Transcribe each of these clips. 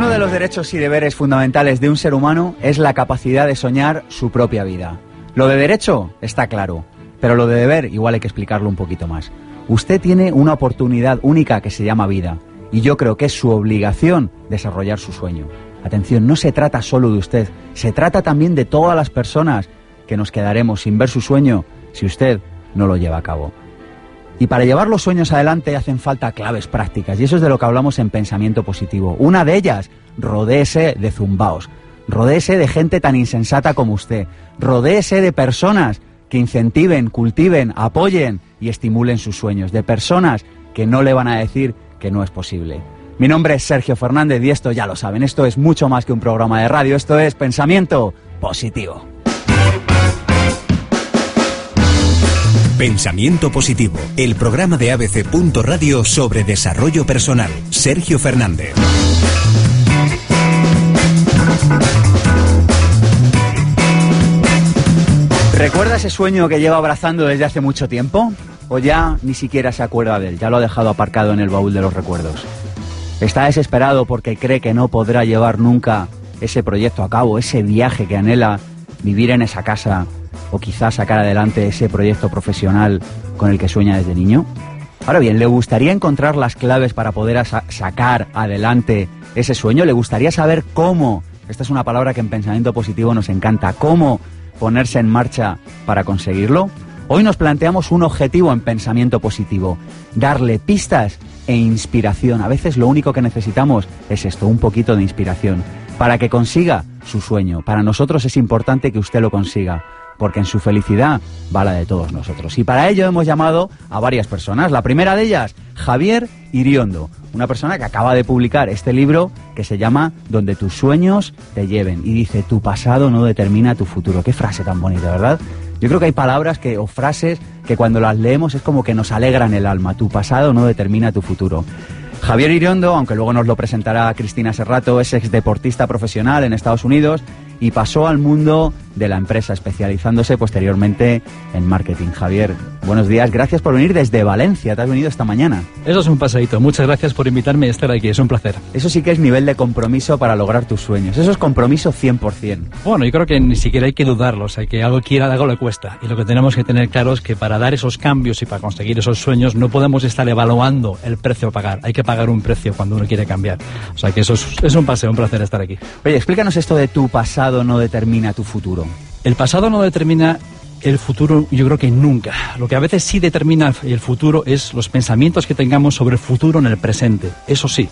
Uno de los derechos y deberes fundamentales de un ser humano es la capacidad de soñar su propia vida. Lo de derecho está claro, pero lo de deber igual hay que explicarlo un poquito más. Usted tiene una oportunidad única que se llama vida, y yo creo que es su obligación desarrollar su sueño. Atención, no se trata solo de usted, se trata también de todas las personas que nos quedaremos sin ver su sueño si usted no lo lleva a cabo. Y para llevar los sueños adelante hacen falta claves prácticas, y eso es de lo que hablamos en pensamiento positivo. Una de ellas, rodéese de zumbaos, rodéese de gente tan insensata como usted, rodéese de personas que incentiven, cultiven, apoyen y estimulen sus sueños, de personas que no le van a decir que no es posible. Mi nombre es Sergio Fernández y esto ya lo saben, esto es mucho más que un programa de radio, esto es pensamiento positivo. Pensamiento Positivo, el programa de ABC. Radio sobre desarrollo personal. Sergio Fernández. ¿Recuerda ese sueño que lleva abrazando desde hace mucho tiempo? ¿O ya ni siquiera se acuerda de él? Ya lo ha dejado aparcado en el baúl de los recuerdos. Está desesperado porque cree que no podrá llevar nunca ese proyecto a cabo, ese viaje que anhela vivir en esa casa o quizás sacar adelante ese proyecto profesional con el que sueña desde niño? Ahora bien, ¿le gustaría encontrar las claves para poder sacar adelante ese sueño? ¿Le gustaría saber cómo, esta es una palabra que en pensamiento positivo nos encanta, cómo ponerse en marcha para conseguirlo? Hoy nos planteamos un objetivo en pensamiento positivo, darle pistas e inspiración. A veces lo único que necesitamos es esto, un poquito de inspiración, para que consiga su sueño. Para nosotros es importante que usted lo consiga porque en su felicidad va la de todos nosotros. Y para ello hemos llamado a varias personas. La primera de ellas, Javier Iriondo, una persona que acaba de publicar este libro que se llama Donde tus sueños te lleven. Y dice, tu pasado no determina tu futuro. Qué frase tan bonita, ¿verdad? Yo creo que hay palabras que, o frases que cuando las leemos es como que nos alegran el alma. Tu pasado no determina tu futuro. Javier Iriondo, aunque luego nos lo presentará Cristina Serrato, es ex deportista profesional en Estados Unidos y pasó al mundo de la empresa, especializándose posteriormente en marketing. Javier, buenos días, gracias por venir desde Valencia, te has venido esta mañana. Eso es un pasadito, muchas gracias por invitarme a estar aquí, es un placer. Eso sí que es nivel de compromiso para lograr tus sueños, eso es compromiso 100%. Bueno, yo creo que ni siquiera hay que dudarlo, o sea, que algo quiera, algo le cuesta. Y lo que tenemos que tener claro es que para dar esos cambios y para conseguir esos sueños no podemos estar evaluando el precio a pagar, hay que pagar un precio cuando uno quiere cambiar. O sea, que eso es, es un paseo, un placer estar aquí. Oye, explícanos esto de tu pasado no determina tu futuro. El pasado no determina el futuro, yo creo que nunca. Lo que a veces sí determina el futuro es los pensamientos que tengamos sobre el futuro en el presente. Eso sí,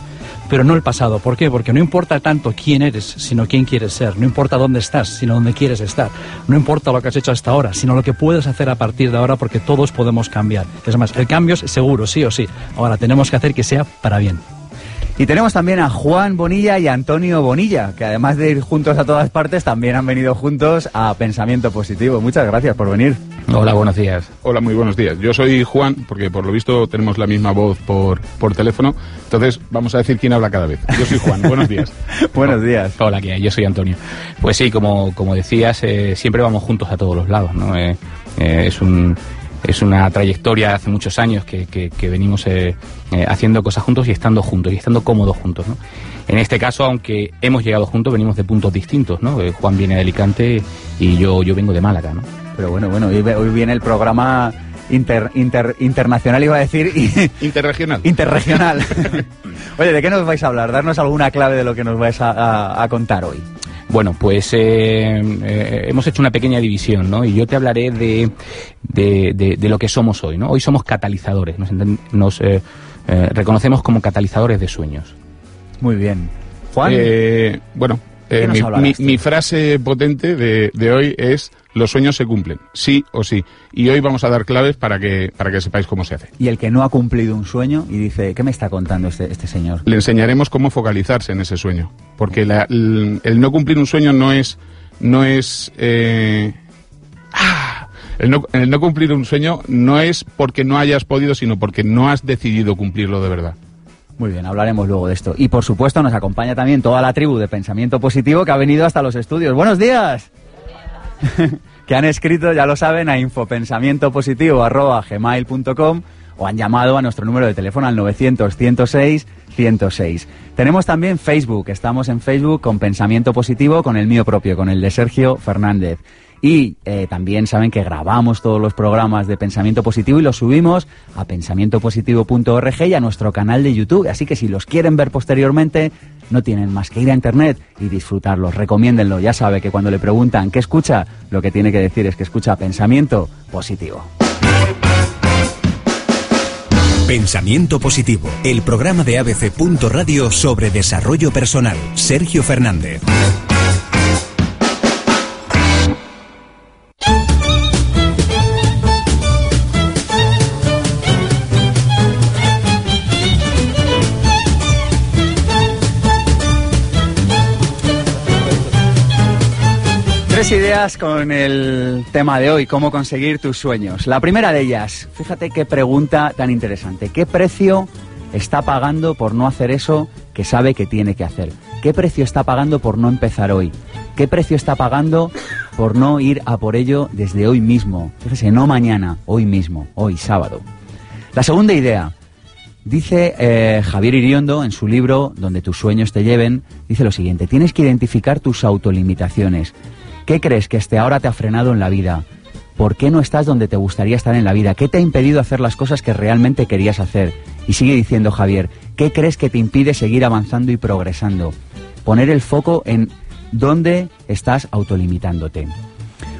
pero no el pasado. ¿Por qué? Porque no importa tanto quién eres, sino quién quieres ser. No importa dónde estás, sino dónde quieres estar. No importa lo que has hecho hasta ahora, sino lo que puedes hacer a partir de ahora, porque todos podemos cambiar. Es más, el cambio es seguro, sí o sí. Ahora tenemos que hacer que sea para bien. Y tenemos también a Juan Bonilla y a Antonio Bonilla, que además de ir juntos a todas partes, también han venido juntos a Pensamiento Positivo. Muchas gracias por venir. Hola, buenos días. Hola, muy buenos días. Yo soy Juan, porque por lo visto tenemos la misma voz por, por teléfono. Entonces, vamos a decir quién habla cada vez. Yo soy Juan, buenos días. buenos días. Hola, yo soy Antonio. Pues sí, como, como decías, eh, siempre vamos juntos a todos los lados, ¿no? Eh, eh, es un es una trayectoria de hace muchos años que, que, venimos eh, eh, haciendo cosas juntos y estando juntos y estando cómodos juntos. ¿no? En este caso, aunque hemos llegado juntos, venimos de puntos distintos. ¿no? Eh, Juan viene de Alicante y yo, yo vengo de Málaga. ¿no? Pero bueno, bueno, hoy, viene el programa inter, inter, internacional, iba a decir. Interregional. Interregional. Oye, ¿de qué nos vais a hablar? Darnos alguna clave de lo que nos vais a contar hoy. Bueno, pues eh, eh, hemos hecho una pequeña división, ¿no? Y yo te hablaré de, de, de, lo que somos hoy, ¿no? Hoy somos catalizadores, nos, eh, reconocemos como catalizadores de sueños. Muy bien. Juan. bueno, Eh, ¿Qué nos mi, frase potente de, de hoy es los sueños se cumplen, sí o sí. Y hoy vamos a dar claves para que, para que sepáis cómo se hace. Y el que no ha cumplido un sueño y dice, ¿qué me está contando este, este señor? Le enseñaremos cómo focalizarse en ese sueño. Porque la- el, el no cumplir un sueño no es... No es eh, ¡ah! el, no, el no cumplir un sueño no es porque no hayas podido, sino porque no has decidido cumplirlo de verdad. Muy bien, hablaremos luego de esto. Y por supuesto nos acompaña también toda la tribu de Pensamiento Positivo que ha venido hasta los estudios. ¡Buenos días! que han escrito, ya lo saben, a infopensamientopositivo.gmail.com o han llamado a nuestro número de teléfono al 900-106-106. Tenemos también Facebook, estamos en Facebook con Pensamiento Positivo, con el mío propio, con el de Sergio Fernández. Y eh, también saben que grabamos todos los programas de Pensamiento Positivo y los subimos a pensamientopositivo.org y a nuestro canal de YouTube. Así que si los quieren ver posteriormente, no tienen más que ir a Internet y disfrutarlos. Recomiéndenlo. Ya sabe que cuando le preguntan qué escucha, lo que tiene que decir es que escucha Pensamiento Positivo. Pensamiento Positivo, el programa de ABC. Radio sobre desarrollo personal. Sergio Fernández. Tres ideas con el tema de hoy, cómo conseguir tus sueños. La primera de ellas, fíjate qué pregunta tan interesante. ¿Qué precio está pagando por no hacer eso que sabe que tiene que hacer? ¿Qué precio está pagando por no empezar hoy? ¿Qué precio está pagando por no ir a por ello desde hoy mismo? Fíjese, no mañana, hoy mismo, hoy sábado. La segunda idea, Dice eh, Javier Iriondo en su libro Donde tus sueños te lleven, dice lo siguiente, tienes que identificar tus autolimitaciones. ¿Qué crees que hasta ahora te ha frenado en la vida? ¿Por qué no estás donde te gustaría estar en la vida? ¿Qué te ha impedido hacer las cosas que realmente querías hacer? Y sigue diciendo Javier, ¿qué crees que te impide seguir avanzando y progresando? Poner el foco en dónde estás autolimitándote.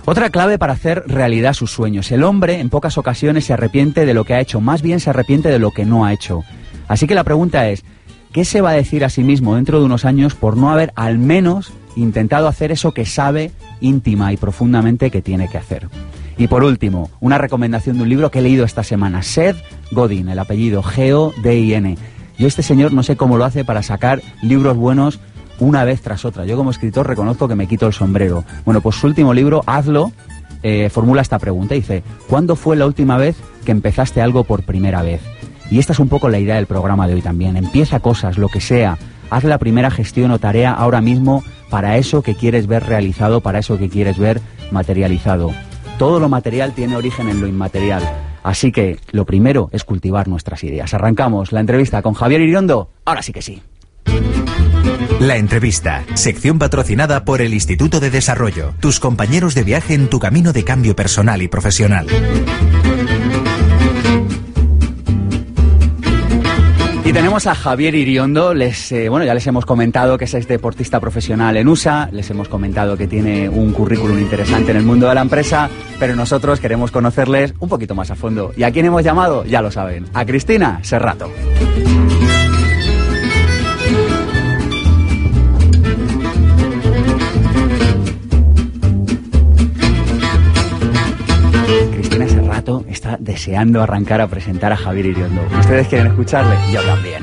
Otra clave para hacer realidad sus sueños. El hombre en pocas ocasiones se arrepiente de lo que ha hecho, más bien se arrepiente de lo que no ha hecho. Así que la pregunta es, ¿qué se va a decir a sí mismo dentro de unos años por no haber al menos intentado hacer eso que sabe íntima y profundamente que tiene que hacer? Y por último, una recomendación de un libro que he leído esta semana, Seth Godin, el apellido G-O-D-I-N. Yo este señor no sé cómo lo hace para sacar libros buenos una vez tras otra. Yo como escritor reconozco que me quito el sombrero. Bueno, pues su último libro, Hazlo, eh, formula esta pregunta. Dice, ¿cuándo fue la última vez que empezaste algo por primera vez? Y esta es un poco la idea del programa de hoy también. Empieza cosas, lo que sea. Haz la primera gestión o tarea ahora mismo para eso que quieres ver realizado, para eso que quieres ver materializado. Todo lo material tiene origen en lo inmaterial. Así que lo primero es cultivar nuestras ideas. Arrancamos la entrevista con Javier Iriondo. Ahora sí que sí. La entrevista, sección patrocinada por el Instituto de Desarrollo, tus compañeros de viaje en tu camino de cambio personal y profesional. Tenemos a Javier Iriondo, les, eh, bueno, ya les hemos comentado que es deportista profesional en USA, les hemos comentado que tiene un currículum interesante en el mundo de la empresa, pero nosotros queremos conocerles un poquito más a fondo. ¿Y a quién hemos llamado? Ya lo saben, a Cristina Serrato. Deseando arrancar a presentar a Javier Iriondo. ¿Ustedes quieren escucharle? Yo también.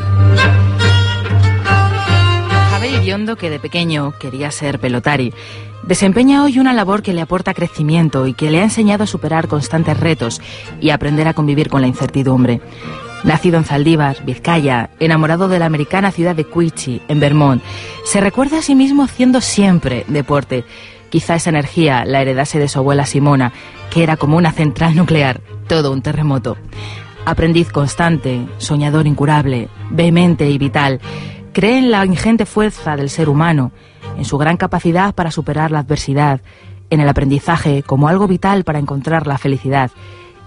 Javier Iriondo, que de pequeño quería ser pelotari, desempeña hoy una labor que le aporta crecimiento y que le ha enseñado a superar constantes retos y aprender a convivir con la incertidumbre. Nacido en Zaldívar, Vizcaya, enamorado de la americana ciudad de Cuichi, en Vermont, se recuerda a sí mismo haciendo siempre deporte. Quizá esa energía la heredase de su abuela Simona, que era como una central nuclear, todo un terremoto. Aprendiz constante, soñador incurable, vehemente y vital, cree en la ingente fuerza del ser humano, en su gran capacidad para superar la adversidad, en el aprendizaje como algo vital para encontrar la felicidad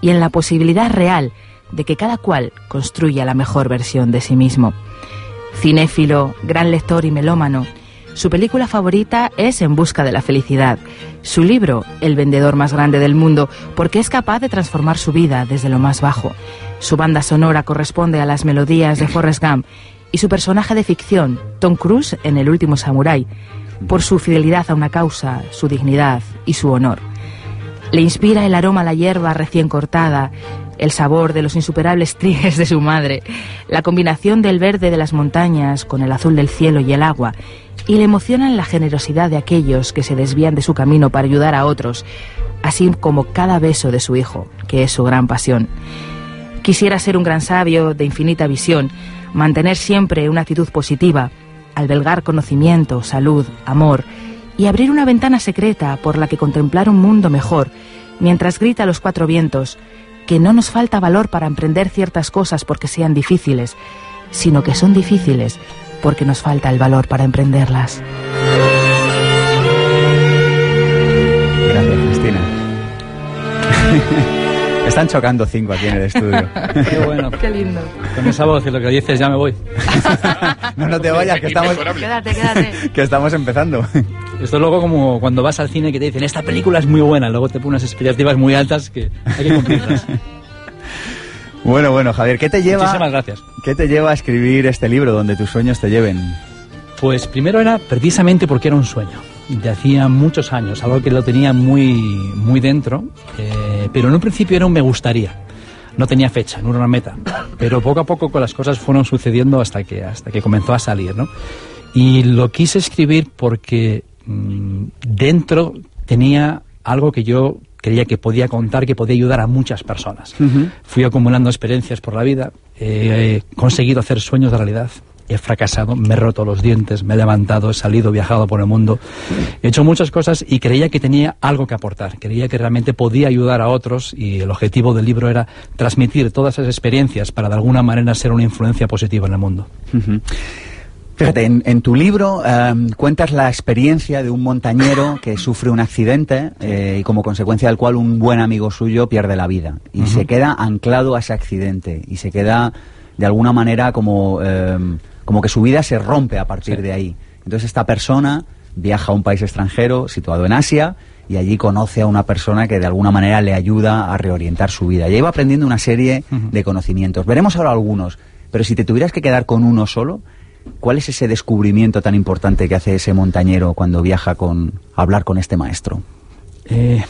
y en la posibilidad real de que cada cual construya la mejor versión de sí mismo. Cinéfilo, gran lector y melómano, su película favorita es En Busca de la Felicidad. Su libro, El vendedor más grande del mundo, porque es capaz de transformar su vida desde lo más bajo. Su banda sonora corresponde a las melodías de Forrest Gump y su personaje de ficción, Tom Cruise en El último Samurái. por su fidelidad a una causa, su dignidad y su honor. Le inspira el aroma a la hierba recién cortada, el sabor de los insuperables trigues de su madre, la combinación del verde de las montañas con el azul del cielo y el agua, y le emocionan la generosidad de aquellos que se desvían de su camino para ayudar a otros, así como cada beso de su hijo, que es su gran pasión. Quisiera ser un gran sabio de infinita visión, mantener siempre una actitud positiva, albergar conocimiento, salud, amor, y abrir una ventana secreta por la que contemplar un mundo mejor, mientras grita a los cuatro vientos que no nos falta valor para emprender ciertas cosas porque sean difíciles, sino que son difíciles porque nos falta el valor para emprenderlas. Gracias, Cristina. Están chocando cinco aquí en el estudio. Qué bueno. Qué lindo. Con esa voz y lo que dices ya me voy. No, no te vayas, que estamos, Quédate, quédate. que estamos empezando. Esto es luego como cuando vas al cine que te dicen, esta película es muy buena, luego te ponen unas expectativas muy altas que hay que cumplirlas. Bueno, bueno, Javier, ¿qué te lleva, Muchísimas gracias. ¿qué te lleva a escribir este libro donde tus sueños te lleven? Pues primero era precisamente porque era un sueño, de hacía muchos años, algo que lo tenía muy, muy dentro, eh, pero en un principio era un me gustaría. No tenía fecha, no era una meta, pero poco a poco con las cosas fueron sucediendo hasta que, hasta que comenzó a salir, ¿no? Y lo quise escribir porque mm, dentro tenía algo que yo creía que podía contar, que podía ayudar a muchas personas. Fui acumulando experiencias por la vida, he conseguido hacer sueños de realidad. He fracasado, me he roto los dientes, me he levantado, he salido, viajado por el mundo. He hecho muchas cosas y creía que tenía algo que aportar. Creía que realmente podía ayudar a otros y el objetivo del libro era transmitir todas esas experiencias para de alguna manera ser una influencia positiva en el mundo. Fíjate, en, en tu libro eh, cuentas la experiencia de un montañero que sufre un accidente eh, y como consecuencia del cual un buen amigo suyo pierde la vida y se queda anclado a ese accidente y se queda de alguna manera como, eh, como que su vida se rompe a partir Sí. de ahí. Entonces esta persona viaja a un país extranjero situado en Asia y allí conoce a una persona que de alguna manera le ayuda a reorientar su vida. Y ahí va aprendiendo una serie de conocimientos. Veremos ahora algunos, pero si te tuvieras que quedar con uno solo, ¿cuál es ese descubrimiento tan importante que hace ese montañero cuando viaja con, a hablar con este maestro? Eh,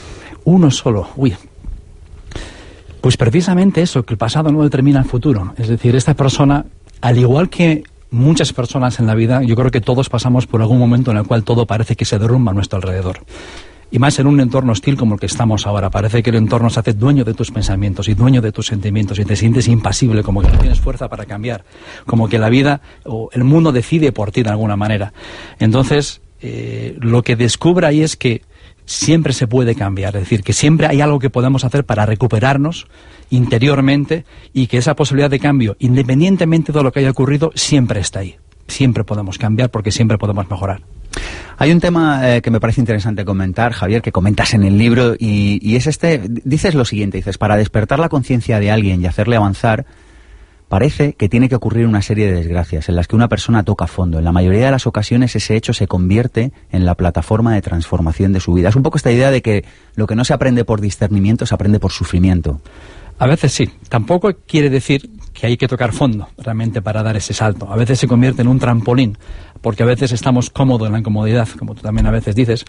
uno solo, uy. Pues precisamente eso, que el pasado no determina el futuro. Es decir, esta persona, al igual que muchas personas en la vida, yo creo que todos pasamos por algún momento en el cual todo parece que se derrumba a nuestro alrededor. Y más en un entorno hostil como el que estamos ahora. Parece que el entorno se hace dueño de tus pensamientos y dueño de tus sentimientos y te sientes impasible, como que no tienes fuerza para cambiar, como que la vida o el mundo decide por ti de alguna manera. Entonces, eh, lo que descubre ahí es que siempre se puede cambiar, es decir, que siempre hay algo que podemos hacer para recuperarnos interiormente y que esa posibilidad de cambio, independientemente de lo que haya ocurrido, siempre está ahí. Siempre podemos cambiar porque siempre podemos mejorar. Hay un tema eh, que me parece interesante comentar, Javier, que comentas en el libro, y, y es este, dices lo siguiente, dices, para despertar la conciencia de alguien y hacerle avanzar, parece que tiene que ocurrir una serie de desgracias en las que una persona toca fondo. En la mayoría de las ocasiones ese hecho se convierte en la plataforma de transformación de su vida. Es un poco esta idea de que lo que no se aprende por discernimiento se aprende por sufrimiento. A veces sí. Tampoco quiere decir que hay que tocar fondo realmente para dar ese salto. A veces se convierte en un trampolín, porque a veces estamos cómodos en la incomodidad, como tú también a veces dices.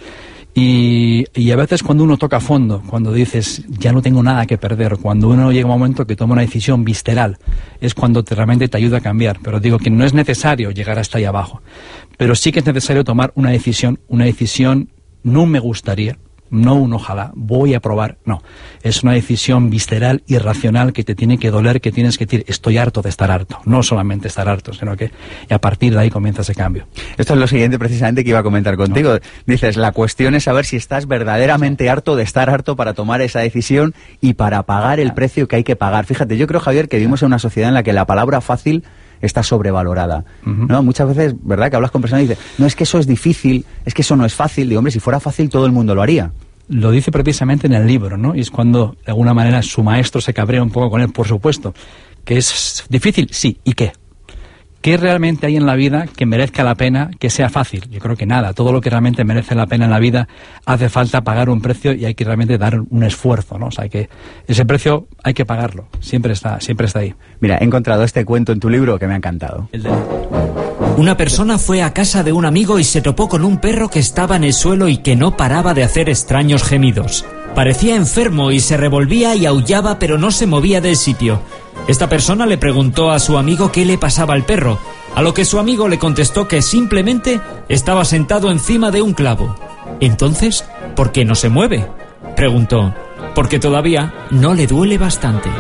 Y, a veces cuando uno toca fondo, cuando dices ya no tengo nada que perder, cuando uno llega a un momento que toma una decisión visceral, es cuando te- realmente te ayuda a cambiar. Pero digo que no es necesario llegar hasta ahí abajo. Pero sí que es necesario tomar una decisión, una decisión no me gustaría, no un ojalá, voy a probar, no. Es una decisión visceral y racional que te tiene que doler, que tienes que decir, estoy harto de estar harto. No solamente estar harto, sino que y a partir de ahí comienza ese cambio. Esto es lo siguiente precisamente que iba a comentar contigo. Dices, la cuestión es saber si estás verdaderamente harto de estar harto para tomar esa decisión y para pagar el precio que hay que pagar. Fíjate, yo creo, Javier, que vivimos en una sociedad en la que la palabra fácil está sobrevalorada. ¿no? Muchas veces, ¿verdad? Que hablas con personas y dices, no, es que eso es difícil, es que eso no es fácil. Digo, hombre, si fuera fácil todo el mundo lo haría. Lo dice precisamente en el libro, ¿no? Y es cuando, de alguna manera, su maestro se cabrea un poco con él, por supuesto. Que es difícil, sí. ¿Y qué? ¿Qué realmente hay en la vida que merezca la pena que sea fácil? Yo creo que nada. Todo lo que realmente merece la pena en la vida hace falta pagar un precio y hay que realmente dar un esfuerzo, ¿no? O sea, que ese precio hay que pagarlo. Siempre está, siempre está ahí. Mira, he encontrado este cuento en tu libro que me ha encantado. El de- Una persona fue a casa de un amigo y se topó con un perro que estaba en el suelo y que no paraba de hacer extraños gemidos. Parecía enfermo y se revolvía y aullaba pero no se movía del sitio. Esta persona le preguntó a su amigo qué le pasaba al perro, a lo que su amigo le contestó que simplemente estaba sentado encima de un clavo. Entonces, ¿por qué no se mueve? preguntó. Porque todavía no le duele bastante.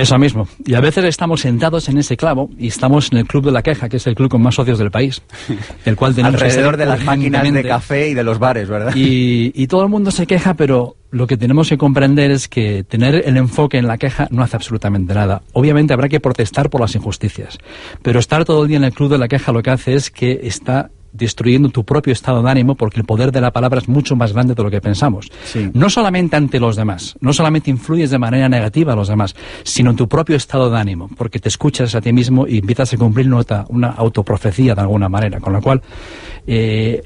Eso mismo. Y a veces estamos sentados en ese clavo y estamos en el Club de la Queja, que es el club con más socios del país, el cual tenemos Alrededor de las máquinas de café y de los bares, ¿verdad? Y, y todo el mundo se queja, pero lo que tenemos que comprender es que tener el enfoque en la queja no hace absolutamente nada. Obviamente habrá que protestar por las injusticias, pero estar todo el día en el Club de la Queja lo que hace es que está destruyendo tu propio estado de ánimo porque el poder de la palabra es mucho más grande de lo que pensamos. Sí. No solamente ante los demás, no solamente influyes de manera negativa a los demás, sino en tu propio estado de ánimo, porque te escuchas a ti mismo y empiezas a cumplir nota, una autoprofecía de alguna manera, con lo cual eh,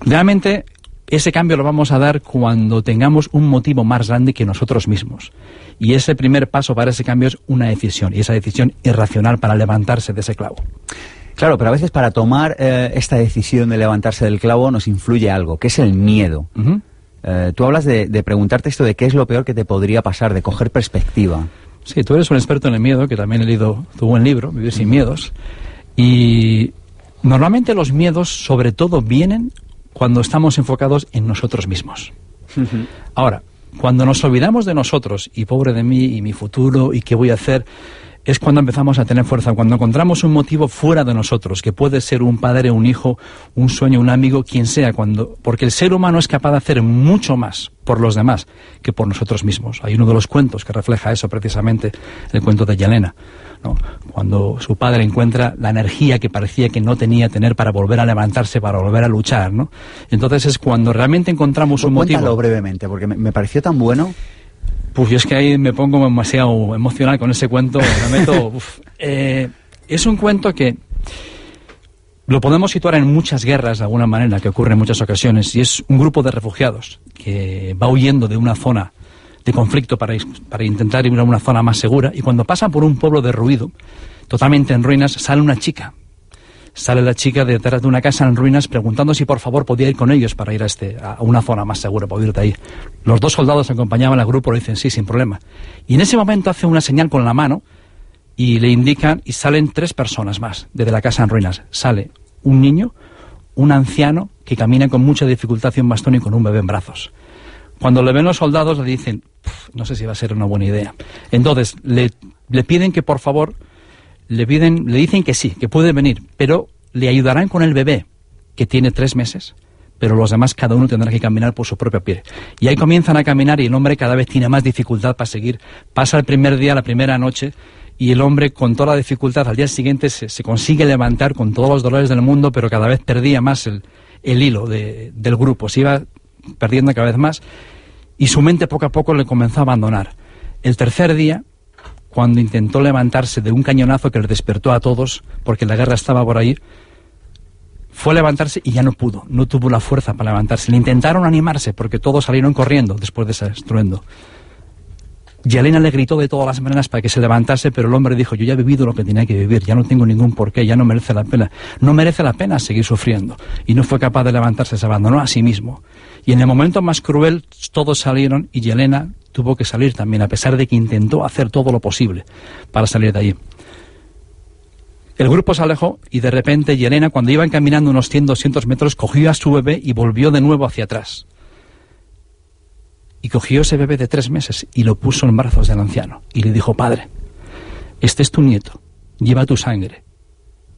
realmente ese cambio lo vamos a dar cuando tengamos un motivo más grande que nosotros mismos. Y ese primer paso para ese cambio es una decisión, y esa decisión irracional para levantarse de ese clavo. Claro, pero a veces para tomar eh, esta decisión de levantarse del clavo nos influye algo, que es el miedo. Ujú. Eh, tú hablas de, de preguntarte esto de qué es lo peor que te podría pasar, de coger perspectiva. Sí, tú eres un experto en el miedo, que también he leído tu buen libro, Vivir sin miedos. Y normalmente los miedos, sobre todo, vienen cuando estamos enfocados en nosotros mismos. Ahora, cuando nos olvidamos de nosotros, y pobre de mí, y mi futuro, y qué voy a hacer, es cuando empezamos a tener fuerza, cuando encontramos un motivo fuera de nosotros, que puede ser un padre, un hijo, un sueño, un amigo, quien sea, cuando, porque el ser humano es capaz de hacer mucho más por los demás que por nosotros mismos. Hay uno de los cuentos que refleja eso precisamente, el cuento de Yelena, ¿no? cuando su padre encuentra la energía que parecía que no tenía tener para volver a levantarse, para volver a luchar. ¿no? Entonces es cuando realmente encontramos un Cuéntalo motivo. brevemente, porque me, me pareció tan bueno. Pues yo es que ahí me pongo demasiado emocional con ese cuento. Me meto, uf. Eh, es un cuento que lo podemos situar en muchas guerras de alguna manera, que ocurre en muchas ocasiones, y es un grupo de refugiados que va huyendo de una zona de conflicto para, para intentar ir a una zona más segura, y cuando pasan por un pueblo derruido, totalmente en ruinas, sale una chica. Sale la chica detrás de una casa en ruinas preguntando si por favor podía ir con ellos para ir a, este, a una zona más segura, para ir de ahí. Los dos soldados acompañaban al grupo, le dicen sí, sin problema. Y en ese momento hace una señal con la mano y le indican y salen tres personas más desde la casa en ruinas. Sale un niño, un anciano que camina con mucha dificultad y un bastón y con un bebé en brazos. Cuando le ven los soldados le dicen, "Puf, no sé si va a ser una buena idea. Entonces le, le piden que por favor, le piden, le dicen que sí, que puede venir, pero le ayudarán con el bebé que tiene tres meses, pero los demás cada uno tendrá que caminar por su propio pie. Y ahí comienzan a caminar y el hombre cada vez tiene más dificultad para seguir. Pasa el primer día, la primera noche, y el hombre con toda la dificultad al día siguiente se, se consigue levantar con todos los dolores del mundo, pero cada vez perdía más el, el hilo de- del grupo, se iba perdiendo cada vez más y su mente poco a poco le comenzó a abandonar. El tercer día, cuando intentó levantarse de un cañonazo que le despertó a todos, porque la guerra estaba por ahí, fue a levantarse y ya no pudo, no tuvo la fuerza para levantarse. Le intentaron animarse porque todos salieron corriendo después de ese estruendo. Yelena le gritó de todas las maneras para que se levantase, pero el hombre dijo, yo ya he vivido lo que tenía que vivir, ya no tengo ningún porqué, ya no merece la pena. No merece la pena seguir sufriendo. Y no fue capaz de levantarse, se abandonó a sí mismo. Y en el momento más cruel todos salieron y Yelena tuvo que salir también, a pesar de que intentó hacer todo lo posible para salir de allí. El grupo se alejó y de repente Yelena, cuando iban caminando unos 100, 200 metros, cogió a su bebé y volvió de nuevo hacia atrás. Y cogió ese bebé de tres meses y lo puso en brazos del anciano. Y le dijo, padre, este es tu nieto, lleva tu sangre.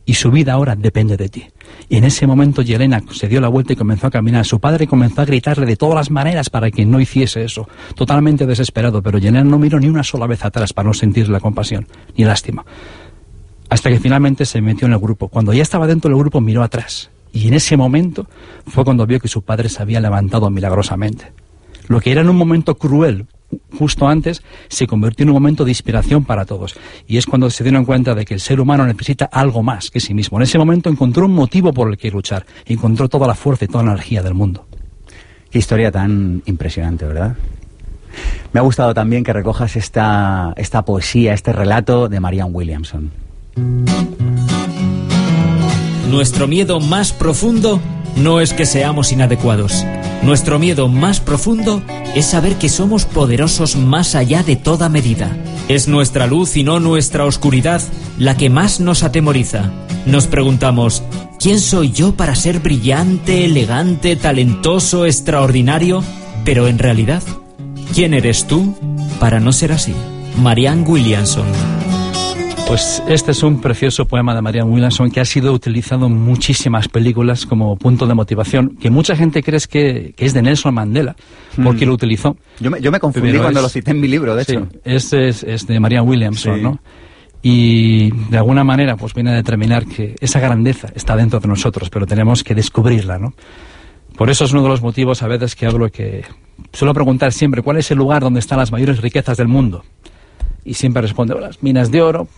Y su vida ahora depende de ti. Y en ese momento Yelena se dio la vuelta y comenzó a caminar. Su padre comenzó a gritarle de todas las maneras para que no hiciese eso. Totalmente desesperado, pero Yelena no miró ni una sola vez atrás para no sentir la compasión ni lástima. Hasta que finalmente se metió en el grupo. Cuando ya estaba dentro del grupo miró atrás. Y en ese momento fue cuando vio que su padre se había levantado milagrosamente. Lo que era en un momento cruel justo antes se convirtió en un momento de inspiración para todos. Y es cuando se dieron cuenta de que el ser humano necesita algo más que sí mismo. En ese momento encontró un motivo por el que luchar. Encontró toda la fuerza y toda la energía del mundo. Qué historia tan impresionante, ¿verdad? Me ha gustado también que recojas esta, esta poesía, este relato de Marianne Williamson. nuestro miedo más profundo no es que seamos inadecuados. Nuestro miedo más profundo es saber que somos poderosos más allá de toda medida. Es nuestra luz y no nuestra oscuridad la que más nos atemoriza. Nos preguntamos, ¿quién soy yo para ser brillante, elegante, talentoso, extraordinario? Pero en realidad, ¿quién eres tú para no ser así? Marianne Williamson. Pues este es un precioso poema de Marianne Williamson que ha sido utilizado en muchísimas películas como punto de motivación, que mucha gente cree que, que es de Nelson Mandela, porque Mm. lo utilizó. Yo me, yo me confundí Pero cuando es- lo cité en mi libro, de Sí, hecho. este es, es de Marianne Williamson, Sí. ¿no? Y de alguna manera pues viene a determinar que esa grandeza está dentro de nosotros, pero tenemos que descubrirla, ¿no? Por eso es uno de los motivos a veces que hablo que suelo preguntar siempre cuál es el lugar donde están las mayores riquezas del mundo. Y siempre respondo las minas de oro,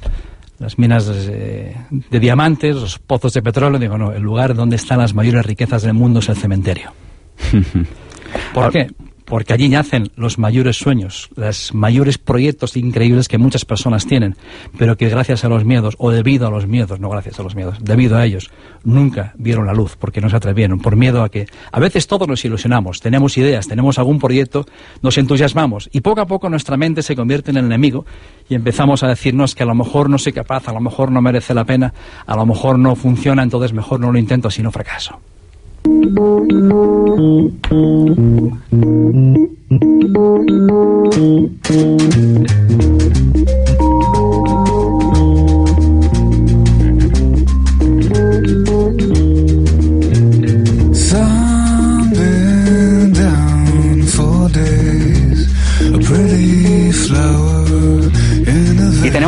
las minas eh, de diamantes, los pozos de petróleo. Digo, no, el lugar donde están las mayores riquezas del mundo es el cementerio. ¿Por qué? Porque allí nacen los mayores sueños, los mayores proyectos increíbles que muchas personas tienen, pero que gracias a los miedos, o debido a los miedos, no gracias a los miedos, debido a ellos, nunca vieron la luz, porque no se atrevieron, por miedo a que a veces todos nos ilusionamos, tenemos ideas, tenemos algún proyecto, nos entusiasmamos, y poco a poco nuestra mente se convierte en el enemigo y empezamos a decirnos que a lo mejor no soy capaz, a lo mejor no merece la pena, a lo mejor no funciona, entonces mejor no lo intento, sino fracaso. Thank you.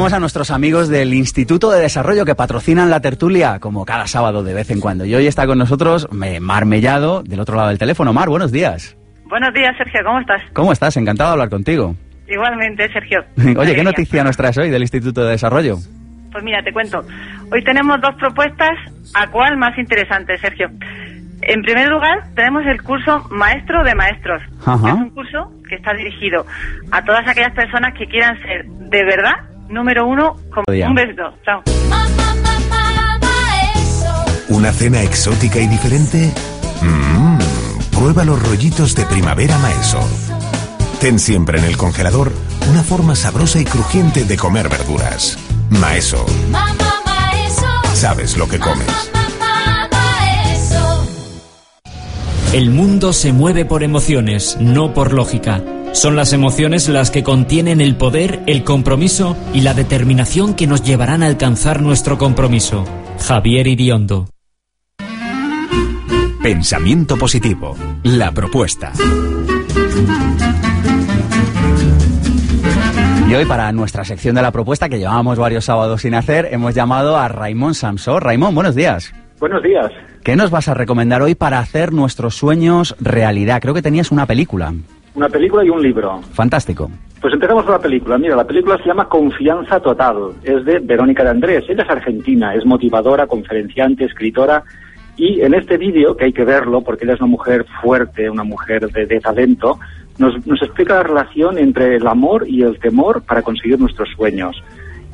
Tenemos a nuestros amigos del Instituto de Desarrollo que patrocinan la tertulia, como cada sábado de vez en cuando. Y hoy está con nosotros Mar Mellado, del otro lado del teléfono. Mar, buenos días. Buenos días, Sergio, ¿cómo estás? ¿Cómo estás? Encantado de hablar contigo. Igualmente, Sergio. Oye, ¿qué noticia nos traes hoy del Instituto de Desarrollo? Pues mira, te cuento. Hoy tenemos dos propuestas, ¿a cuál más interesante, Sergio? En primer lugar, tenemos el curso Maestro de Maestros. Ajá. que Es un curso que está dirigido a todas aquellas personas que quieran ser de verdad número uno. Día. Un beso. Chao. ¿Una cena exótica y diferente? Mmm, prueba los rollitos de primavera Maeso. Ten siempre en el congelador una forma sabrosa y crujiente de comer verduras. Maeso, sabes lo que comes. El mundo se mueve por emociones, no por lógica. Son las emociones las que contienen el poder, el compromiso y la determinación que nos llevarán a alcanzar nuestro compromiso. Javier Iriondo. Pensamiento positivo. La propuesta. Y hoy, para nuestra sección de la propuesta, que llevábamos varios sábados sin hacer, hemos llamado a Raimón Samsó. Raimón, buenos días. Buenos días. ¿Qué nos vas a recomendar hoy para hacer nuestros sueños realidad? Creo que tenías una película. Una película y un libro. Fantástico. Pues empezamos con la película. Mira, la película se llama Confianza Total. Es de Verónica de Andrés. Ella es argentina, es motivadora, conferenciante, escritora. Y en este vídeo, que hay que verlo porque ella es una mujer fuerte, una mujer de, de talento, nos, nos explica la relación entre el amor y el temor para conseguir nuestros sueños.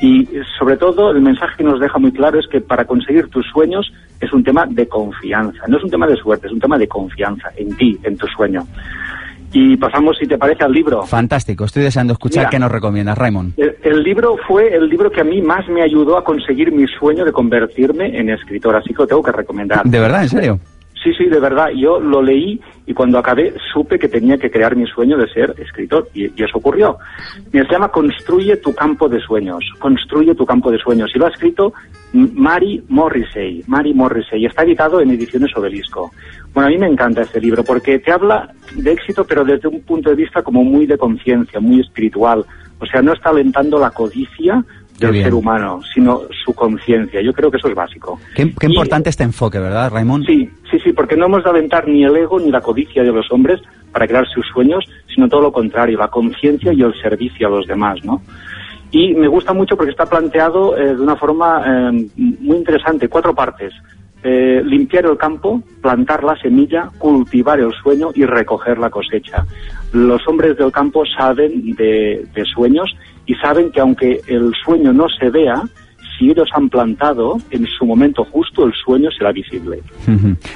Y sobre todo el mensaje que nos deja muy claro es que para conseguir tus sueños es un tema de confianza, no es un tema de suerte, es un tema de confianza en ti, en tu sueño. Y pasamos, si te parece, al libro. Fantástico. Estoy deseando escuchar Mira. qué nos recomiendas, Raimón. El, el libro fue el libro que a mí más me ayudó a conseguir mi sueño de convertirme en escritor, así que lo tengo que recomendar. ¿De verdad? ¿En serio? Sí, sí, de verdad. Yo lo leí y cuando acabé supe que tenía que crear mi sueño de ser escritor y, eso ocurrió. Se llama Construye tu campo de sueños. Construye tu campo de sueños. Y lo ha escrito Mary Morrissey. Mary Morrissey. Está editado en Ediciones Obelisco. Bueno, a mí me encanta este libro porque te habla de éxito pero desde un punto de vista como muy de conciencia, muy espiritual. O sea, no está alentando la codicia del bien. ser humano, sino su conciencia. Yo creo que eso es básico. Qué, qué importante este enfoque, ¿verdad, Raimón? Sí, sí, sí, porque no hemos de aventar ni el ego ni la codicia de los hombres para crear sus sueños, sino todo lo contrario, la conciencia y el servicio a los demás, ¿no? Y me gusta mucho porque está planteado eh, de una forma eh, muy interesante, cuatro partes. Eh, limpiar el campo, plantar la semilla, cultivar el sueño y recoger la cosecha. Los hombres del campo saben de, de sueños y saben que aunque el sueño no se vea, si ellos han plantado, en su momento justo el sueño será visible.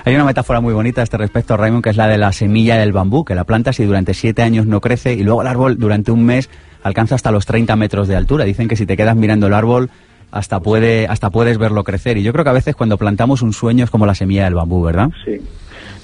Hay una metáfora muy bonita a este respecto, Raymond, que es la de la semilla del bambú, que la plantas y durante siete años no crece y luego el árbol durante un mes alcanza hasta los 30 metros de altura. Dicen que si te quedas mirando el árbol hasta puede hasta puedes verlo crecer. Y yo creo que a veces cuando plantamos un sueño es como la semilla del bambú, ¿verdad? Sí.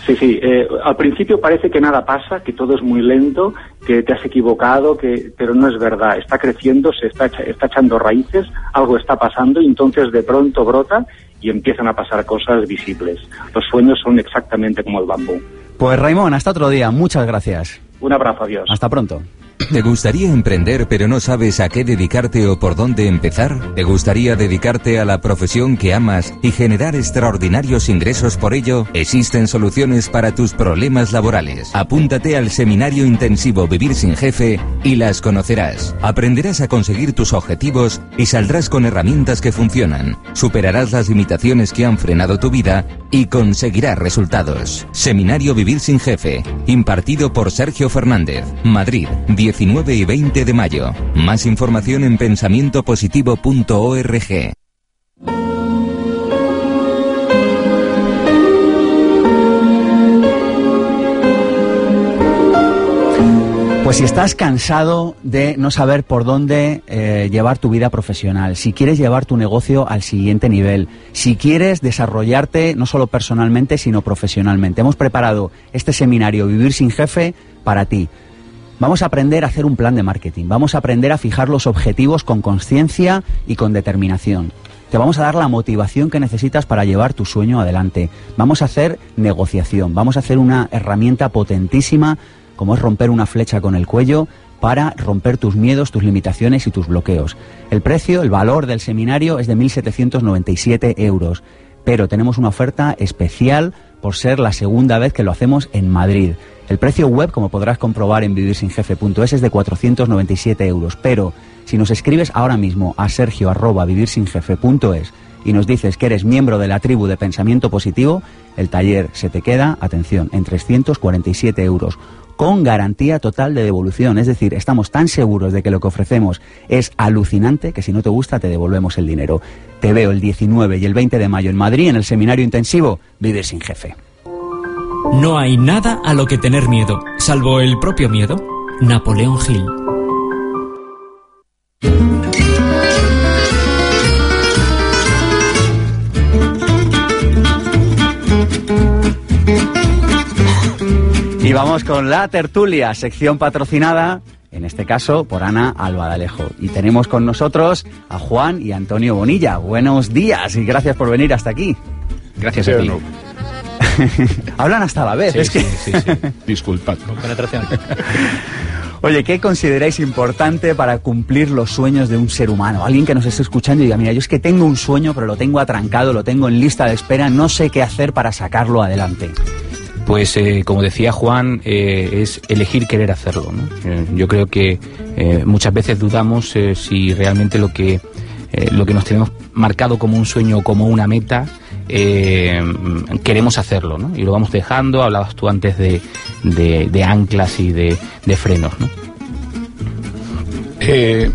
Sí, sí. eh, al principio parece que nada pasa, que todo es muy lento, que te has equivocado, que, pero no es verdad. Está creciendo, se está, está echando raíces, algo está pasando y entonces de pronto brota y empiezan a pasar cosas visibles. Los sueños son exactamente como el bambú. Pues Raymond, hasta otro día. Muchas gracias. Un abrazo, adiós. Hasta pronto. ¿Te gustaría emprender pero no sabes a qué dedicarte o por dónde empezar? ¿Te gustaría dedicarte a la profesión que amas y generar extraordinarios ingresos por ello? Existen soluciones para tus problemas laborales. Apúntate al seminario intensivo Vivir sin Jefe y las conocerás. Aprenderás a conseguir tus objetivos y saldrás con herramientas que funcionan. Superarás las limitaciones que han frenado tu vida y conseguirás resultados. Seminario Vivir sin Jefe, impartido por Sergio Fernández, Madrid, 19 y 20 de mayo. Más información en pensamientopositivo.org. Pues si estás cansado de no saber por dónde eh, llevar tu vida profesional, si quieres llevar tu negocio al siguiente nivel, si quieres desarrollarte no solo personalmente, sino profesionalmente, hemos preparado este seminario Vivir sin Jefe para ti. Vamos a aprender a hacer un plan de marketing, vamos a aprender a fijar los objetivos con conciencia y con determinación. Te vamos a dar la motivación que necesitas para llevar tu sueño adelante. Vamos a hacer negociación, vamos a hacer una herramienta potentísima como es romper una flecha con el cuello para romper tus miedos, tus limitaciones y tus bloqueos. El precio, el valor del seminario es de 1.797 euros, pero tenemos una oferta especial por ser la segunda vez que lo hacemos en Madrid. El precio web, como podrás comprobar en vivirsinjefe.es, es de 497 euros, pero si nos escribes ahora mismo a sergio vivirsinjefe.es y nos dices que eres miembro de la tribu de pensamiento positivo, el taller se te queda, atención, en 347 euros con garantía total de devolución. Es decir, estamos tan seguros de que lo que ofrecemos es alucinante que si no te gusta te devolvemos el dinero. Te veo el 19 y el 20 de mayo en Madrid en el seminario intensivo Vivir sin jefe. No hay nada a lo que tener miedo, salvo el propio miedo. Napoleón Hill. Y vamos con la tertulia, sección patrocinada, en este caso por Ana Albadalejo. Y tenemos con nosotros a Juan y Antonio Bonilla. Buenos días y gracias por venir hasta aquí. Gracias a ti. Hablan hasta la vez, Sí, es que... sí, sí, sí. Disculpad. Penetración. Oye, ¿qué consideráis importante para cumplir los sueños de un ser humano? Alguien que nos esté escuchando y diga, mira, yo es que tengo un sueño, pero lo tengo atrancado, lo tengo en lista de espera, no sé qué hacer para sacarlo adelante. Pues eh, como decía Juan, eh, es elegir querer hacerlo. Eh, yo creo que muchas veces dudamos si realmente lo que, lo que nos tenemos marcado como un sueño o como una meta queremos hacerlo. ¿no? Y lo vamos dejando, hablabas tú antes de, de- anclas y de, de frenos. ¿no?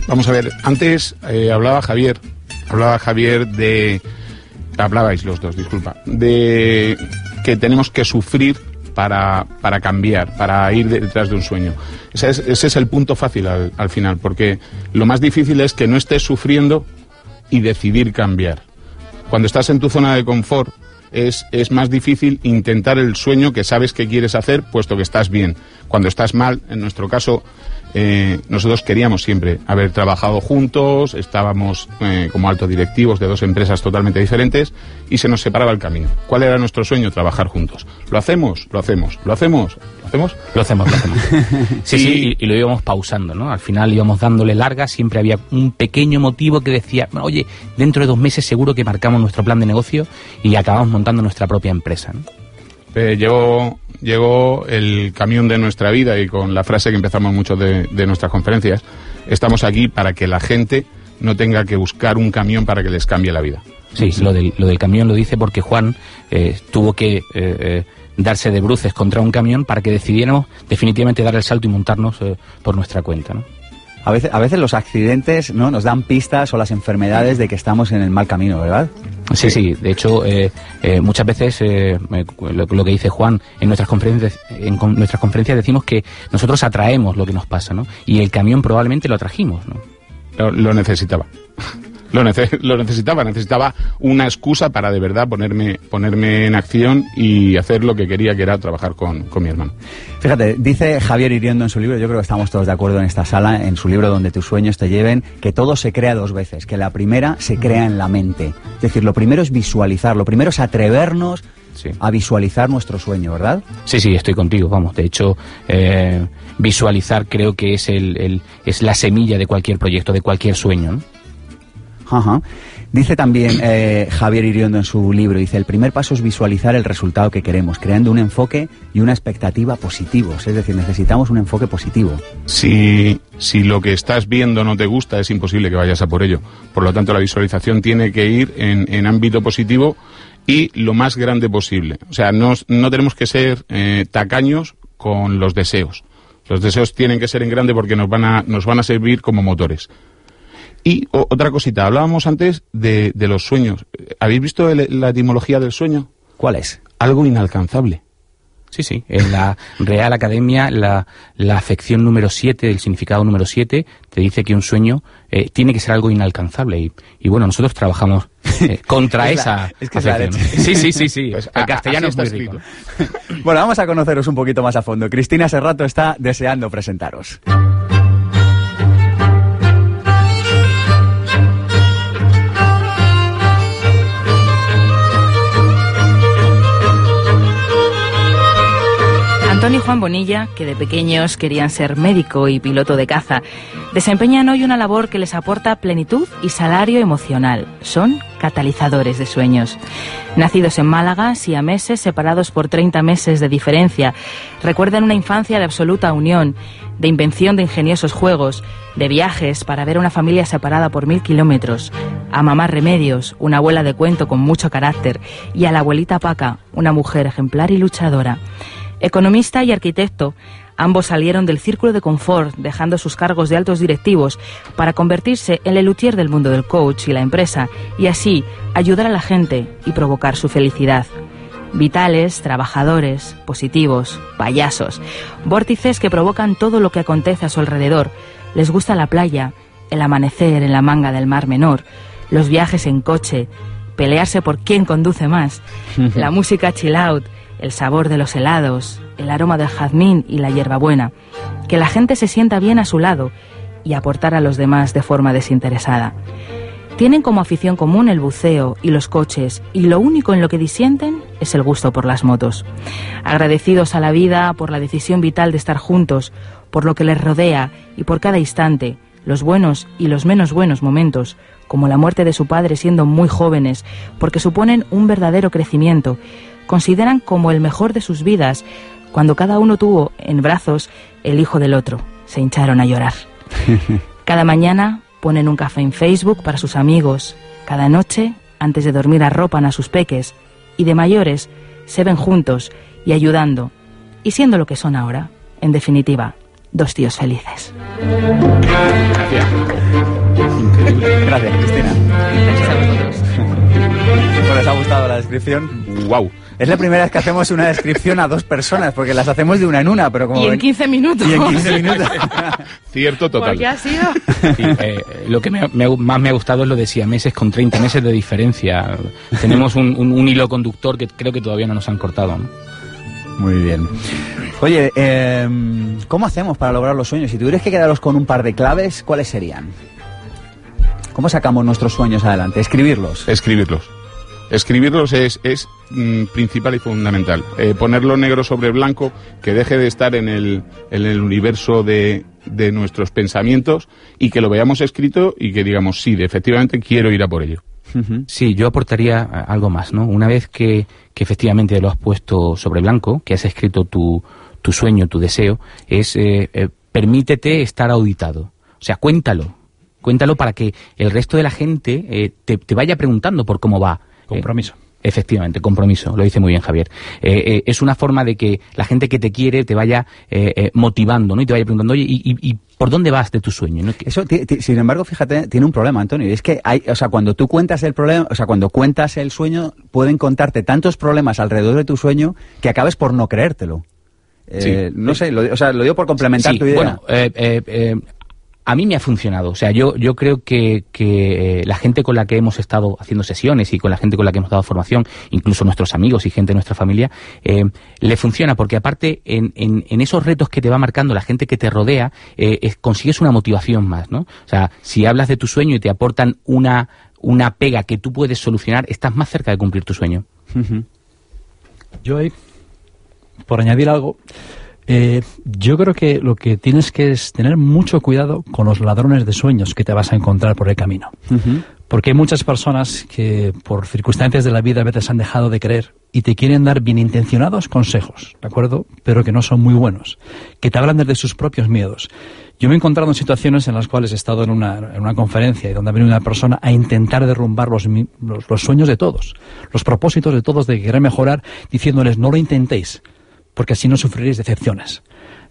Vamos a ver, antes hablaba Javier, hablaba Javier de, hablabais los dos, disculpa, de que tenemos que sufrir para, para cambiar, para ir detrás de un sueño. Ese es, el punto fácil al, al final, porque lo más difícil es que no estés sufriendo y decidir cambiar. Cuando estás en tu zona de confort, es, es más difícil intentar el sueño que sabes que quieres hacer, puesto que estás bien. Cuando estás mal, en nuestro caso, eh, nosotros queríamos siempre haber trabajado juntos, estábamos eh, como altos directivos de dos empresas totalmente diferentes y se nos separaba el camino. ¿Cuál era nuestro sueño? Trabajar juntos. ¿Lo hacemos? Lo hacemos. ¿Lo hacemos? ¿Lo hacemos? Lo hacemos, lo hacemos. Sí, sí, y, y lo íbamos pausando, ¿no? Al final íbamos dándole larga, siempre había un pequeño motivo que decía, "Bueno, oye, dentro de dos meses seguro que marcamos nuestro plan de negocio y acabamos montando nuestra propia empresa, ¿no? Eh, llegó, llegó el camión de nuestra vida y con la frase que empezamos mucho de, de nuestras conferencias, estamos aquí para que la gente no tenga que buscar un camión para que les cambie la vida. Sí, lo del, lo del camión lo dice porque Juan eh, tuvo que eh, eh, darse de bruces contra un camión para que decidiéramos definitivamente dar el salto y montarnos por nuestra cuenta, ¿no? A veces, a veces los accidentes ¿no? nos dan pistas o las enfermedades de que estamos en el mal camino, ¿verdad? Sí, sí. De hecho, eh, eh, muchas veces eh, lo, lo que dice Juan en nuestras conferencias, en con- nuestras conferencias decimos que nosotros atraemos lo que nos pasa, ¿no? Y el camión probablemente lo atrajimos, ¿no? Lo, lo necesitaba. Lo, nece- lo necesitaba, necesitaba una excusa para de verdad ponerme, ponerme en acción y hacer lo que quería, que era trabajar con, con mi hermano. Fíjate, dice Javier Iriondo en su libro, yo creo que estamos todos de acuerdo en esta sala, en su libro Donde tus sueños te lleven, que todo se crea dos veces, que la primera se crea en la mente. Es decir, lo primero es visualizar, lo primero es atrevernos a visualizar nuestro sueño, ¿verdad? Sí, sí, estoy contigo, vamos. De hecho, eh, visualizar creo que es, el, el- es la semilla de cualquier proyecto, de cualquier sueño, ¿no? Ajá. Dice también eh, Javier Iriondo en su libro, dice, el primer paso es visualizar el resultado que queremos, creando un enfoque y una expectativa positivos. Es decir, necesitamos un enfoque positivo. Si, si lo que estás viendo no te gusta, es imposible que vayas a por ello. Por lo tanto, la visualización tiene que ir en, en ámbito positivo y lo más grande posible. O sea, no, no tenemos que ser eh, tacaños con los deseos. Los deseos tienen que ser en grande porque nos van a, nos van a servir como motores. Y o- otra cosita, hablábamos antes de, de los sueños. ¿Habéis visto el- la etimología del sueño? ¿Cuál es? Algo inalcanzable. Sí, sí. En la Real Academia, la, la afección número 7, el significado número 7, te dice que un sueño eh, tiene que ser algo inalcanzable. Y, y bueno, nosotros trabajamos eh, contra Es la- esa es que es la leche. Sí, sí, sí, sí. Pues, el castellano es muy rico. Bueno, vamos a conoceros un poquito más a fondo. Cristina hace rato está deseando presentaros. Antonio y Juan Bonilla, que de pequeños querían ser médico y piloto de caza, desempeñan hoy una labor que les aporta plenitud y salario emocional. Son catalizadores de sueños. Nacidos en Málaga, siameses separados por 30 meses de diferencia, recuerdan una infancia de absoluta unión, de invención de ingeniosos juegos, de viajes para ver a una familia separada por mil kilómetros, a mamá Remedios, una abuela de cuento con mucho carácter, y a la abuelita Paca, una mujer ejemplar y luchadora. Economista y arquitecto, ambos salieron del círculo de confort, dejando sus cargos de altos directivos para convertirse en el luthier del mundo del coach y la empresa, y así ayudar a la gente y provocar su felicidad. Vitales, trabajadores, positivos, payasos, vórtices que provocan todo lo que acontece a su alrededor. Les gusta la playa, el amanecer en la manga del mar menor, los viajes en coche, pelearse por quién conduce más, la música chill out, el sabor de los helados, el aroma del jazmín y la hierbabuena, que la gente se sienta bien a su lado y aportar a los demás de forma desinteresada. Tienen como afición común el buceo y los coches y lo único en lo que disienten es el gusto por las motos. Agradecidos a la vida por la decisión vital de estar juntos, por lo que les rodea y por cada instante, los buenos y los menos buenos momentos, como la muerte de su padre siendo muy jóvenes, porque suponen un verdadero crecimiento, consideran como el mejor de sus vidas cuando cada uno tuvo en brazos el hijo del otro. Se hincharon a llorar. Cada mañana ponen un café en Facebook para sus amigos. Cada noche, antes de dormir, arropan a sus peques. Y de mayores, se ven juntos y ayudando. Y siendo lo que son ahora, en definitiva, dos tíos felices. Gracias, Cristina. ¿Os ha gustado la descripción? ¡Wow! Es la primera vez que hacemos una descripción a dos personas, porque las hacemos de una en una, pero como... Y en 15 minutos. Y en 15 minutos. Cierto total. ¿Por qué ha sido? Sí, eh, lo que me- me- más me ha gustado es lo de siameses con 30 meses de diferencia. Tenemos un, un- un hilo conductor que creo que todavía no nos han cortado. ¿no? Muy bien. Oye, eh, ¿cómo hacemos para lograr los sueños? Si tuvierais que quedaros con un par de claves, ¿cuáles serían? ¿Cómo sacamos nuestros sueños adelante? Escribirlos. Escribirlos. Escribirlos es, es mm, principal y fundamental. Eh, ponerlo negro sobre blanco, que deje de estar en el, en el universo de, de nuestros pensamientos y que lo veamos escrito y que digamos, sí, efectivamente quiero ir a por ello. Sí, yo aportaría eh, algo más, ¿no? Una vez que, que efectivamente lo has puesto sobre blanco, que has escrito tu, tu sueño, tu deseo, es eh, permítete estar auditado. O sea, cuéntalo. Cuéntalo para que el resto de la gente te, te vaya preguntando por cómo va. Compromiso. Eh, Efectivamente, compromiso, lo dice muy bien Javier. Eh, eh, es una forma de que la gente que te quiere te vaya eh, motivando, ¿no? Y te vaya preguntando, oye, ¿y, por dónde vas de tu sueño? Eso, sin embargo, fíjate, tiene un problema, Antonio. Es que hay, o sea, cuando tú cuentas el problema, o sea, cuando cuentas el sueño, pueden contarte tantos problemas alrededor de tu sueño que acabes por no creértelo. Eh, Sí. no sé, lo, o sea, lo digo por complementar Sí, tu idea. Bueno, eh, eh, a mí me ha funcionado. O sea, yo, yo creo que, que eh, la gente con la que hemos estado haciendo sesiones y con la gente con la que hemos dado formación, incluso nuestros amigos y gente de nuestra familia, eh, le funciona porque aparte en, en, en esos retos que te va marcando la gente que te rodea, eh, es- consigues una motivación más, ¿no? O sea, si hablas de tu sueño y te aportan una, una pega que tú puedes solucionar, estás más cerca de cumplir tu sueño. Yo ahí, por añadir algo, eh, yo creo que lo que tienes que es tener mucho cuidado con los ladrones de sueños que te vas a encontrar por el camino. Porque hay muchas personas que por circunstancias de la vida a veces han dejado de creer y te quieren dar bien intencionados consejos, ¿de acuerdo? Pero que no son muy buenos, que te hablan desde sus propios miedos. Yo me he encontrado en situaciones en las cuales he estado en una, en una conferencia y donde ha venido una persona a intentar derrumbar los, los, los sueños de todos, los propósitos de todos de querer mejorar, diciéndoles no lo intentéis, porque así no sufriréis decepciones.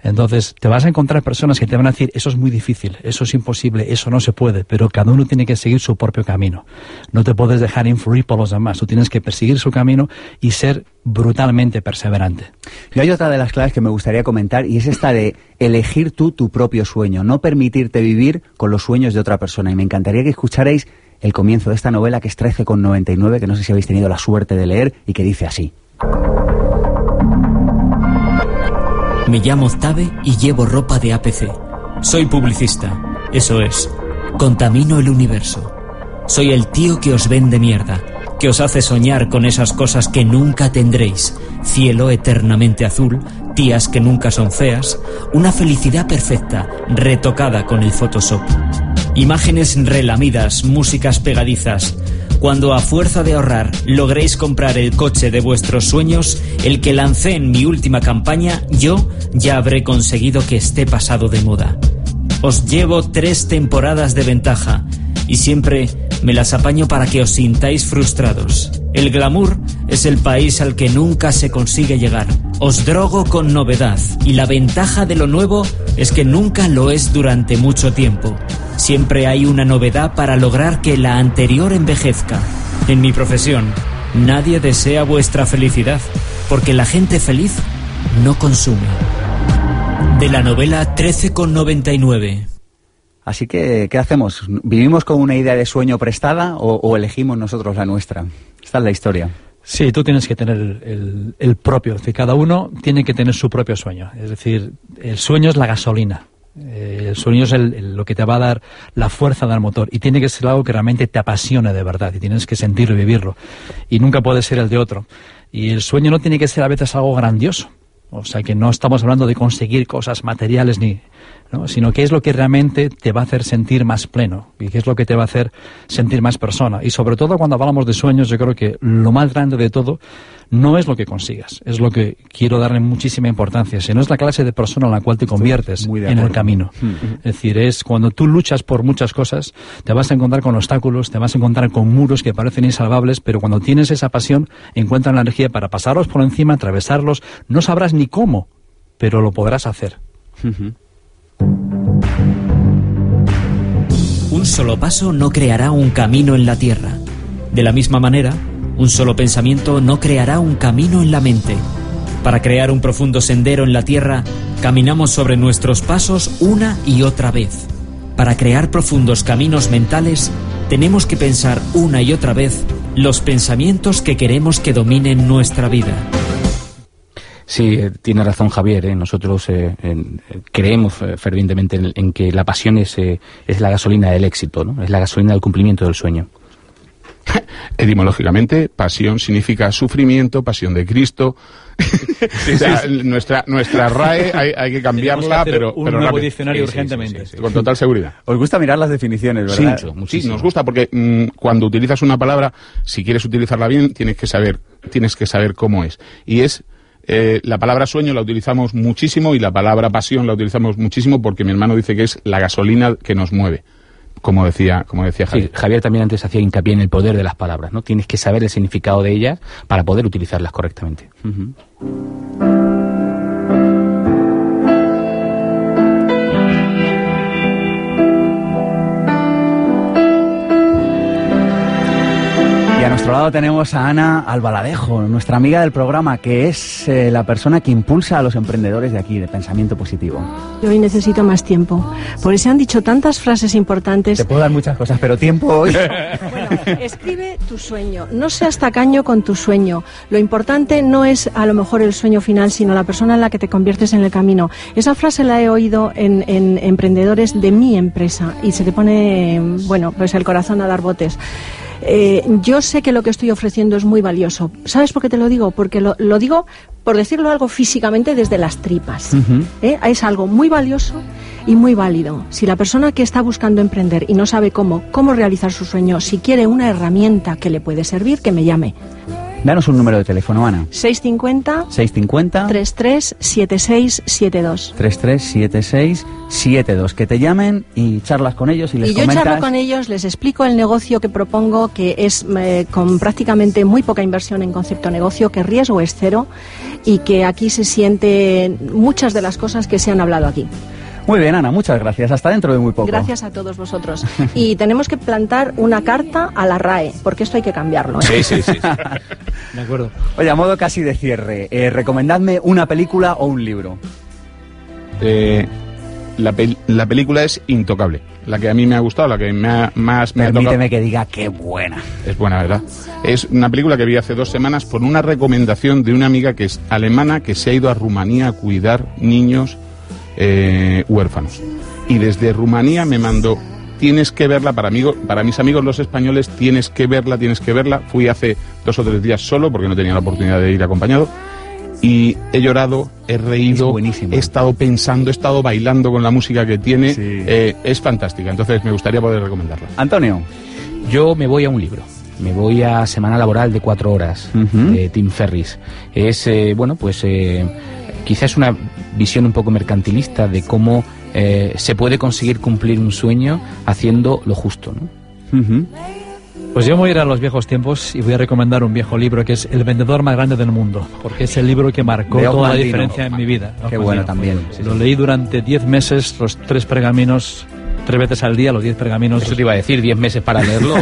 Entonces, te vas a encontrar personas que te van a decir, eso es muy difícil, eso es imposible, eso no se puede, pero cada uno tiene que seguir su propio camino. No te puedes dejar influir por los demás, tú tienes que perseguir su camino y ser brutalmente perseverante. Y hay otra de las claves que me gustaría comentar y es esta de elegir tú tu propio sueño, no permitirte vivir con los sueños de otra persona. Y me encantaría que escucharais el comienzo de esta novela que es 13,99, que no sé si habéis tenido la suerte de leer y que dice así. Me llamo Octave y llevo ropa de APC. Soy publicista, eso es. Contamino el universo. Soy el tío que os vende mierda, que os hace soñar con esas cosas que nunca tendréis. Cielo eternamente azul, tías que nunca son feas, una felicidad perfecta, retocada con el Photoshop. Imágenes relamidas, músicas pegadizas. Cuando a fuerza de ahorrar logréis comprar el coche de vuestros sueños, el que lancé en mi última campaña, yo ya habré conseguido que esté pasado de moda. Os llevo tres temporadas de ventaja y siempre me las apaño para que os sintáis frustrados. El glamour es el país al que nunca se consigue llegar. Os drogo con novedad y la ventaja de lo nuevo es que nunca lo es durante mucho tiempo. Siempre hay una novedad para lograr que la anterior envejezca. En mi profesión, nadie desea vuestra felicidad, porque la gente feliz no consume. De la novela 13,99. Así que, ¿qué hacemos? ¿Vivimos con una idea de sueño prestada o, elegimos nosotros la nuestra? Esta es la historia. Sí, tú tienes que tener el, propio, es decir, cada uno tiene que tener su propio sueño. Es decir, el sueño es la gasolina. Eh, el sueño es el- lo que te va a dar la fuerza del motor y tiene que ser algo que realmente te apasione de verdad y tienes que sentirlo y vivirlo. Y nunca puede ser el de otro. Y el sueño no tiene que ser a veces algo grandioso. O sea, que no estamos hablando de conseguir cosas materiales ni, ¿no? sino que es lo que realmente te va a hacer sentir más pleno y que es lo que te va a hacer sentir más persona. Y sobre todo cuando hablamos de sueños, yo creo que lo más grande de todo no es lo que consigas, es lo que quiero darle muchísima importancia, sino es la clase de persona en la cual te conviertes en el camino. Es decir, es cuando tú luchas por muchas cosas, te vas a encontrar con obstáculos, te vas a encontrar con muros que parecen insalvables, pero cuando tienes esa pasión, encuentras la energía para pasarlos por encima, atravesarlos, no sabrás ni cómo, pero lo podrás hacer. Un solo paso no creará un camino en la tierra. De la misma manera, un solo pensamiento no creará un camino en la mente. Para crear un profundo sendero en la tierra, caminamos sobre nuestros pasos una y otra vez. Para crear profundos caminos mentales, tenemos que pensar una y otra vez los pensamientos que queremos que dominen nuestra vida. Sí, eh, tiene razón Javier. ¿eh? Nosotros eh, en- eh, creemos eh, fervientemente en, en que la pasión es, eh, es la gasolina del éxito, ¿no? es la gasolina del cumplimiento del sueño. Etimológicamente, pasión significa sufrimiento, pasión de Cristo. O sea, nuestra, nuestra RAE hay, hay que cambiarla, Tenemos que hacer pero, un pero nuevo rápido. diccionario urgentemente. con total seguridad. Os gusta mirar las definiciones, Sí, ¿verdad? sí, nos gusta porque mm, cuando utilizas una palabra, si quieres utilizarla bien, tienes que saber, tienes que saber cómo es. Y es eh, la palabra sueño la utilizamos muchísimo y la palabra pasión la utilizamos muchísimo porque mi hermano dice que es la gasolina que nos mueve. como decía, como decía Sí, Javier. Javier también antes hacía hincapié en el poder de las palabras, ¿no? Tienes que saber el significado de ellas para poder utilizarlas correctamente. Nuestro lado tenemos a Ana Albaladejo, nuestra amiga del programa, que es eh, la persona que impulsa a los emprendedores de aquí, de pensamiento positivo. Yo hoy necesito más tiempo, porque se han dicho tantas frases importantes. Te puedo dar muchas cosas, pero tiempo hoy. Escribe tu sueño, no seas tacaño con tu sueño. Lo importante no es a lo mejor el sueño final, sino la persona en la que te conviertes en el camino. Esa frase la he oído en, en emprendedores de mi empresa y se te pone, bueno, pues el corazón a dar botes. Eh, yo sé que lo que estoy ofreciendo es muy valioso. ¿Sabes por qué te lo digo? Porque lo, lo digo, por decirlo algo físicamente, desde las tripas. ¿eh? Es algo muy valioso y muy válido. Si la persona que está buscando emprender y no sabe cómo, cómo realizar su sueño, si quiere una herramienta que le puede servir, que me llame. Danos un número de teléfono, Ana. 650 650 337672. 337672. Que te llamen y charlas con ellos y les Y yo comentas. charlo con ellos, les explico el negocio que propongo, que es eh, con prácticamente muy poca inversión en concepto negocio, que riesgo es cero y que aquí se sienten muchas de las cosas que se han hablado aquí. Muy bien, Ana, muchas gracias. Hasta dentro de muy poco. Gracias a todos vosotros. Y tenemos que plantar una carta a la RAE, porque esto hay que cambiarlo. ¿eh? De acuerdo. Oye, a modo casi de cierre, eh, recomendadme una película o un libro. Eh, la, pel- la película es intocable. La que a mí me ha gustado, la que me ha- más me ha tocado. Permíteme que diga qué buena. Es buena, ¿verdad? Es una película que vi hace dos semanas por una recomendación de una amiga que es alemana que se ha ido a Rumanía a cuidar niños eh, huérfanos. Y desde Rumanía me mandó, tienes que verla, para, amigo, para mis amigos los españoles, tienes que verla, tienes que verla. Fui hace dos o tres días solo porque no tenía la oportunidad de ir acompañado. Y he llorado, he reído, he estado pensando, he estado bailando con la música que tiene. Eh, es fantástica, entonces me gustaría poder recomendarla. Antonio. Yo me voy a un libro. Me voy a Semana Laboral de cuatro horas de Tim Ferris. Es, eh, bueno, pues eh, quizás una visión un poco mercantilista de cómo eh, se puede conseguir cumplir un sueño haciendo lo justo, ¿no? Pues yo me voy a ir a los viejos tiempos y voy a recomendar un viejo libro que es El vendedor más grande del mundo, porque es el libro que marcó toda la diferencia en mi vida. Qué bueno también. Lo leí durante 10 meses, los tres pergaminos, tres veces al día, los 10 pergaminos. Eso te iba a decir, 10 meses para leerlo.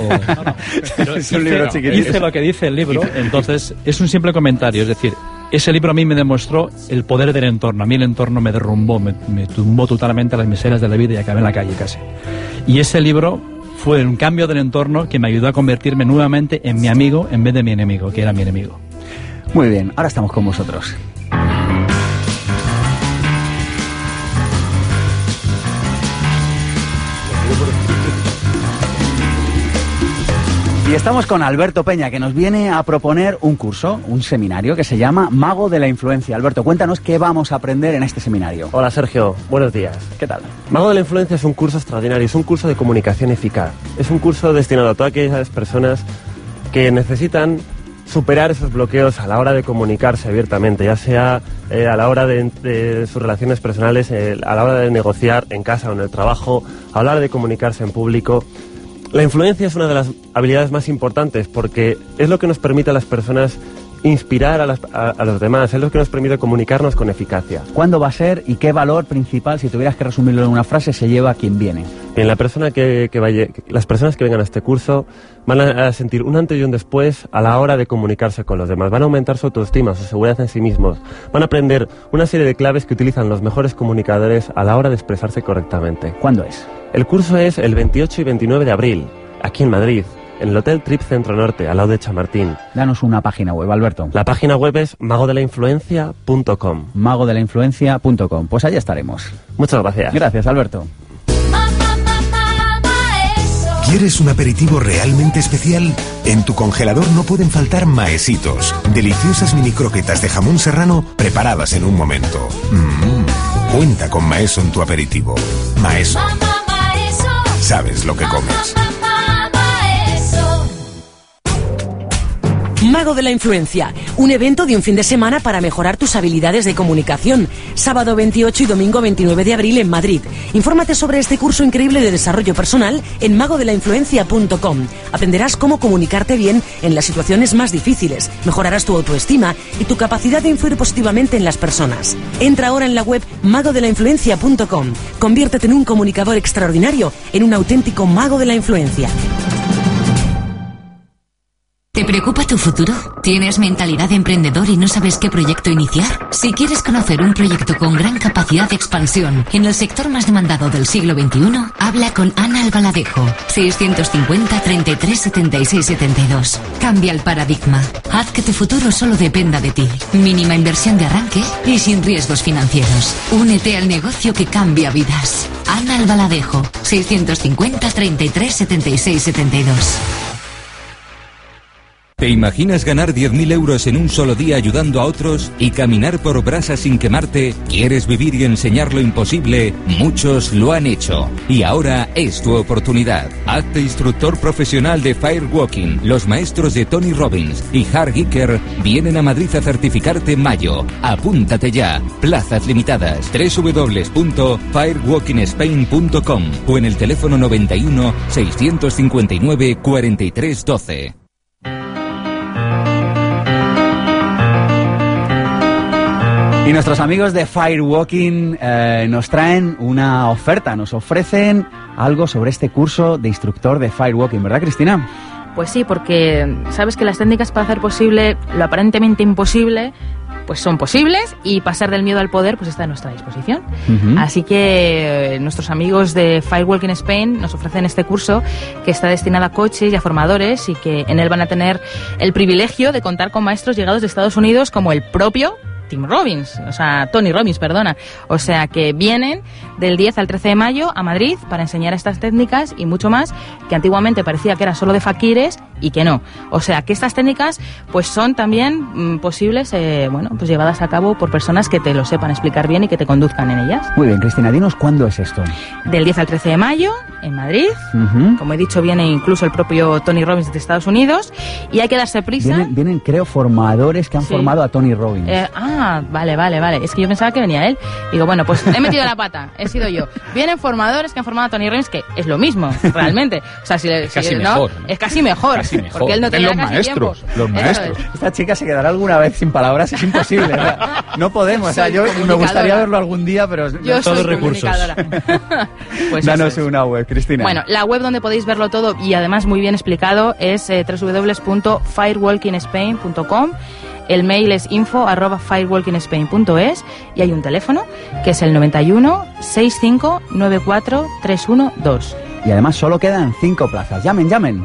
Pero Es un hice- libro chiquitito. Hice lo que dice el libro, entonces es un simple comentario, es decir, ese libro a mí me demostró el poder del entorno, a mí el entorno me derrumbó, me, tumbó totalmente las miserias de la vida y acabé en la calle casi. Y ese libro fue un cambio del entorno que me ayudó a convertirme nuevamente en mi amigo en vez de mi enemigo, que era mi enemigo. Muy bien, ahora estamos con vosotros. Y estamos con Alberto Peña, que nos viene a proponer un curso, un seminario que se llama Mago de la Influencia. Alberto, cuéntanos qué vamos a aprender en este seminario. Hola Sergio, buenos días. ¿Qué tal? Mago de la Influencia es un curso extraordinario, es un curso de comunicación eficaz. Es un curso destinado a todas aquellas personas que necesitan superar esos bloqueos a la hora de comunicarse abiertamente, ya sea eh, a la hora de, de sus relaciones personales, eh, a la hora de negociar en casa o en el trabajo, a la hora de comunicarse en público. La influencia es una de las habilidades más importantes porque es lo que nos permite a las personas inspirar a, las- a- a los demás, es lo que nos permite comunicarnos con eficacia. ¿Cuándo va a ser y qué valor principal, si tuvieras que resumirlo en una frase, se lleva a quien viene? Bien, la persona que, que vaya, las personas que vengan a este curso van a, a sentir un antes y un después a la hora de comunicarse con los demás. Van a aumentar su autoestima, su seguridad en sí mismos. Van a aprender una serie de claves que utilizan los mejores comunicadores a la hora de expresarse correctamente. ¿Cuándo es? El curso es el 28 y 29 de abril, aquí en Madrid, en el Hotel Trip Centro Norte, al lado de Chamartín. Danos una página web, Alberto. La página web es magodelainfluencia.com. magodelainfluencia.com. Pues allá estaremos. Muchas gracias. Gracias, Alberto. ¿Quieres un aperitivo realmente especial? En tu congelador no pueden faltar maesitos, deliciosas mini croquetas de jamón serrano preparadas en un momento. Mm, Cuenta con Maeso en tu aperitivo. Maeso, sabes lo que comes. Mago de la Influencia, un evento de un fin de semana para mejorar tus habilidades de comunicación. Sábado 28 y domingo 29 de abril en Madrid. Infórmate sobre este curso increíble de desarrollo personal en magodelainfluencia.com. Aprenderás cómo comunicarte bien en las situaciones más difíciles, mejorarás tu autoestima y tu capacidad de influir positivamente en las personas. Entra ahora en la web magodelainfluencia.com. Conviértete en un comunicador extraordinario, en un auténtico mago de la influencia. ¿Te preocupa tu futuro? ¿Tienes mentalidad de emprendedor y no sabes qué proyecto iniciar? Si quieres conocer un proyecto con gran capacidad de expansión en el sector más demandado del siglo XXI, habla con Ana Albaladejo, 650 33 76 72. Cambia el paradigma. Haz que tu futuro solo dependa de ti. Mínima inversión de arranque y sin riesgos financieros. Únete al negocio que cambia vidas. Ana Albaladejo, 650 33 76 72. ¿Te imaginas ganar 10.000 euros en un solo día ayudando a otros y caminar por brasas sin quemarte? ¿Quieres vivir y enseñar lo imposible? Muchos lo han hecho. Y ahora es tu oportunidad. Hazte instructor profesional de Firewalking. Los maestros de Tony Robbins y Hard Gicker vienen a Madrid a certificarte en mayo. Apúntate ya. Plazas limitadas. www.firewalkingspain.com o en el teléfono 91 659 4312. Y nuestros amigos de Firewalking eh, nos traen una oferta, nos ofrecen algo sobre este curso de instructor de Firewalking, ¿verdad Cristina? Pues sí, porque sabes que las técnicas para hacer posible lo aparentemente imposible pues son posibles y pasar del miedo al poder pues está a nuestra disposición. Así que eh, nuestros amigos de Firewalking Spain nos ofrecen este curso que está destinado a coaches y a formadores y que en él van a tener el privilegio de contar con maestros llegados de Estados Unidos como el propio Tim Robbins, o sea, Tony Robbins, perdona. O sea, que vienen del 10 al 13 de mayo a Madrid para enseñar estas técnicas y mucho más que antiguamente parecía que era solo de faquires y que no. O sea, que estas técnicas pues son también mm, posibles, eh, bueno, pues llevadas a cabo por personas que te lo sepan explicar bien y que te conduzcan en ellas. Muy bien, Cristina, dinos cuándo es esto. Del 10 al 13 de mayo en Madrid. Como he dicho, viene incluso el propio Tony Robbins de Estados Unidos y hay que darse prisa. Vienen, vienen, creo, formadores que han Sí. formado a Tony Robbins. Eh, ah, vale, vale, vale. Es que yo pensaba que venía él. Digo, bueno, pues he metido la pata, he sido yo. Vienen formadores que han formado a Tony Robbins, que es lo mismo, realmente. O sea, si, le- Es si- casi ¿no? mejor, Es casi mejor. Casi mejor. Porque él no Es tenía los casi maestros, tiempo. los maestros. es. Esta chica se quedará alguna vez sin palabras, es imposible. ¿verdad? No podemos. O sea, yo me gustaría verlo algún día, pero Yo todos soy recursos. Pues Danos es. una web, Cristina. Bueno, la web donde podéis verlo todo y además muy bien explicado es eh, www.firewalkingspain.com. El mail es info arroba firewalkingspain.es y hay un teléfono que es el 91 65 94 312. Y además solo quedan cinco plazas. Llamen, llamen.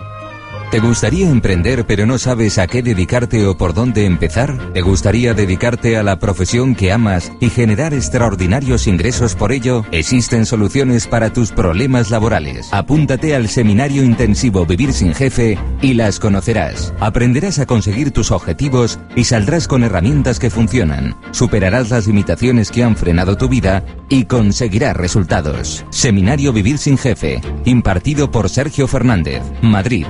¿Te gustaría emprender pero no sabes a qué dedicarte o por dónde empezar? ¿Te gustaría dedicarte a la profesión que amas y generar extraordinarios ingresos por ello? Existen soluciones para tus problemas laborales. Apúntate al seminario intensivo Vivir sin Jefe y las conocerás. Aprenderás a conseguir tus objetivos y saldrás con herramientas que funcionan. Superarás las limitaciones que han frenado tu vida y conseguirás resultados. Seminario Vivir sin Jefe, impartido por Sergio Fernández, Madrid,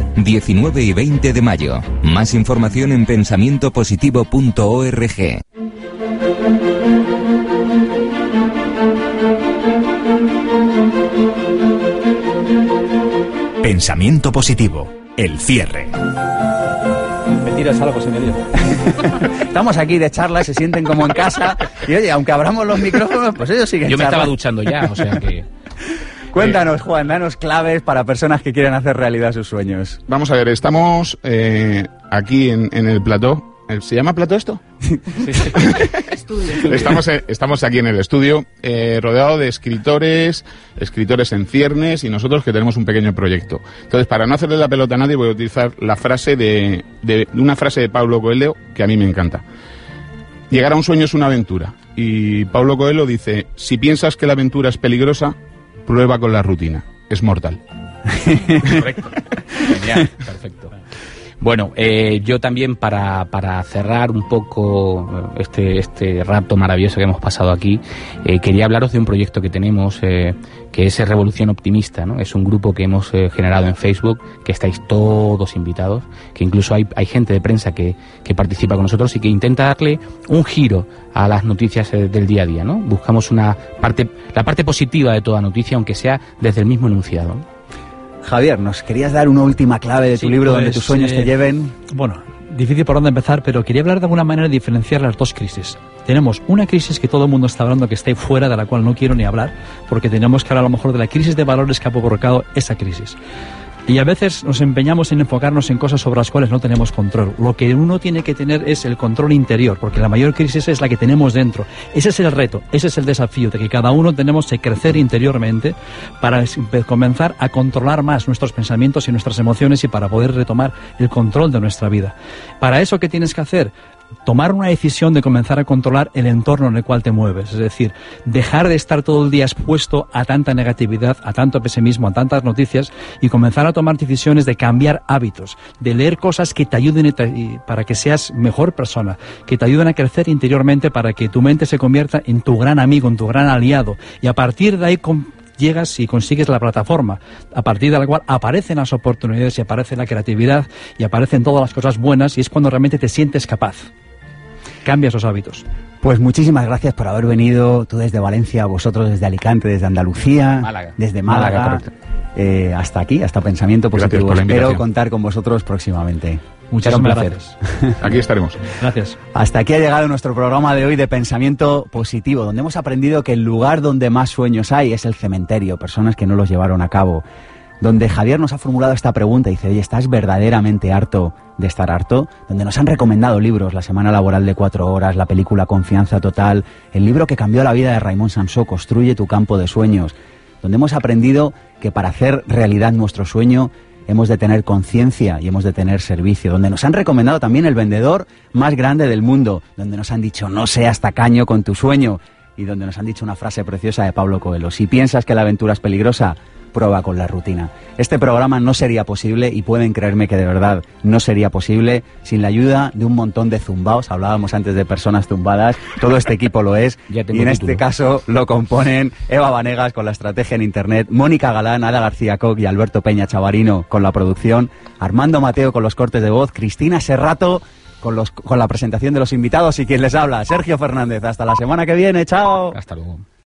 19 y 20 de mayo. Más información en pensamientopositivo.org. Pensamiento positivo. El cierre. Me tiras algo, se me dio. Estamos aquí de charla, se sienten como en casa. Y oye, aunque abramos los micrófonos, pues ellos siguen Yo me estaba charlando. duchando ya, o sea que... Cuéntanos, Juan, danos claves para personas que quieren hacer realidad sus sueños. Vamos a ver, estamos eh, aquí en, en el plató. Eh, ¿Se llama plató esto? Estamos, estamos aquí en el estudio, eh, rodeado de escritores, escritores en ciernes y nosotros que tenemos un pequeño proyecto. Entonces, para no hacerle la pelota a nadie, voy a utilizar la frase de, de- una frase de Pablo Coelho que a mí me encanta. Llegar a un sueño es una aventura. Y Pablo Coelho dice, si piensas que la aventura es peligrosa, prueba con la rutina. Es mortal. Correcto. Genial, perfecto. Bueno, eh, yo también para, para cerrar un poco eh, este, este rato maravilloso que hemos pasado aquí, eh, quería hablaros de un proyecto que tenemos eh, que es Revolución Optimista. ¿no? Es un grupo que hemos generado en Facebook, que estáis todos invitados, que incluso hay, hay gente de prensa que, que participa con nosotros y que intenta darle un giro a las noticias del día a día. ¿no? Buscamos una parte, la parte positiva de toda noticia, aunque sea desde el mismo enunciado. Javier, ¿nos querías dar una última clave de tu libro donde pues, tus sueños eh, te lleven? Bueno, difícil por dónde empezar, pero quería hablar de alguna manera de diferenciar las dos crisis. Tenemos una crisis que todo el mundo está hablando que está ahí fuera, de la cual no quiero ni hablar, porque tenemos que hablar a lo mejor de la crisis de valores que ha provocado esa crisis. Y a veces nos empeñamos en enfocarnos en cosas sobre las cuales no tenemos control. Lo que uno tiene que tener es el control interior, porque la mayor crisis es la que tenemos dentro. Ese es el reto, ese es el desafío, de que cada uno tenemos que crecer interiormente para comenzar a controlar más nuestros pensamientos y nuestras emociones y para poder retomar el control de nuestra vida. Para eso, ¿qué tienes que hacer? Tomar una decisión de comenzar a controlar el entorno en el cual te mueves. Es decir, dejar de estar todo el día expuesto a tanta negatividad, a tanto pesimismo, a tantas noticias y comenzar a tomar decisiones de cambiar hábitos, de leer cosas que te ayuden para que seas mejor persona, que te ayuden a crecer interiormente para que tu mente se convierta en tu gran amigo, en tu gran aliado. Y a partir de ahí llegas y consigues la plataforma, a partir de la cual aparecen las oportunidades y aparece la creatividad y aparecen todas las cosas buenas y es cuando realmente te sientes capaz. Cambia esos hábitos. Pues muchísimas gracias por haber venido, tú desde Valencia, vosotros desde Alicante, desde Andalucía, Málaga. desde Málaga, Málaga, eh, hasta aquí, hasta Pensamiento Gracias Positivo. por la Espero contar con vosotros próximamente. Muchísimas placer. Aquí estaremos. Gracias. Hasta aquí ha llegado nuestro programa de hoy de Pensamiento Positivo, donde hemos aprendido que el lugar donde más sueños hay es el cementerio, personas que no los llevaron a cabo. Donde Javier nos ha formulado esta pregunta y dice, oye, ¿estás verdaderamente harto de estar harto? Donde nos han recomendado libros, La Semana Laboral de Cuatro Horas, la película Confianza Total, el libro que cambió la vida de Raymond Samsó, Construye tu campo de sueños. Donde hemos aprendido que para hacer realidad nuestro sueño hemos de tener conciencia y hemos de tener servicio, donde nos han recomendado también el vendedor más grande del mundo, donde nos han dicho no seas tacaño con tu sueño y donde nos han dicho una frase preciosa de Pablo Coelho, si piensas que la aventura es peligrosa, prueba con la rutina. Este programa no sería posible y pueden creerme que de verdad no sería posible sin la ayuda de un montón de zumbaos. Hablábamos antes de personas zumbadas, todo este equipo lo es y en título. este caso lo componen Eva Vanegas con la estrategia en Internet, Mónica Galán, Ada García Koch y Alberto Peña Chavarino con la producción, Armando Mateo con los cortes de voz, Cristina Serrato con, los, con la presentación de los invitados y quien les habla, Sergio Fernández. Hasta la semana que viene, chao. Hasta luego.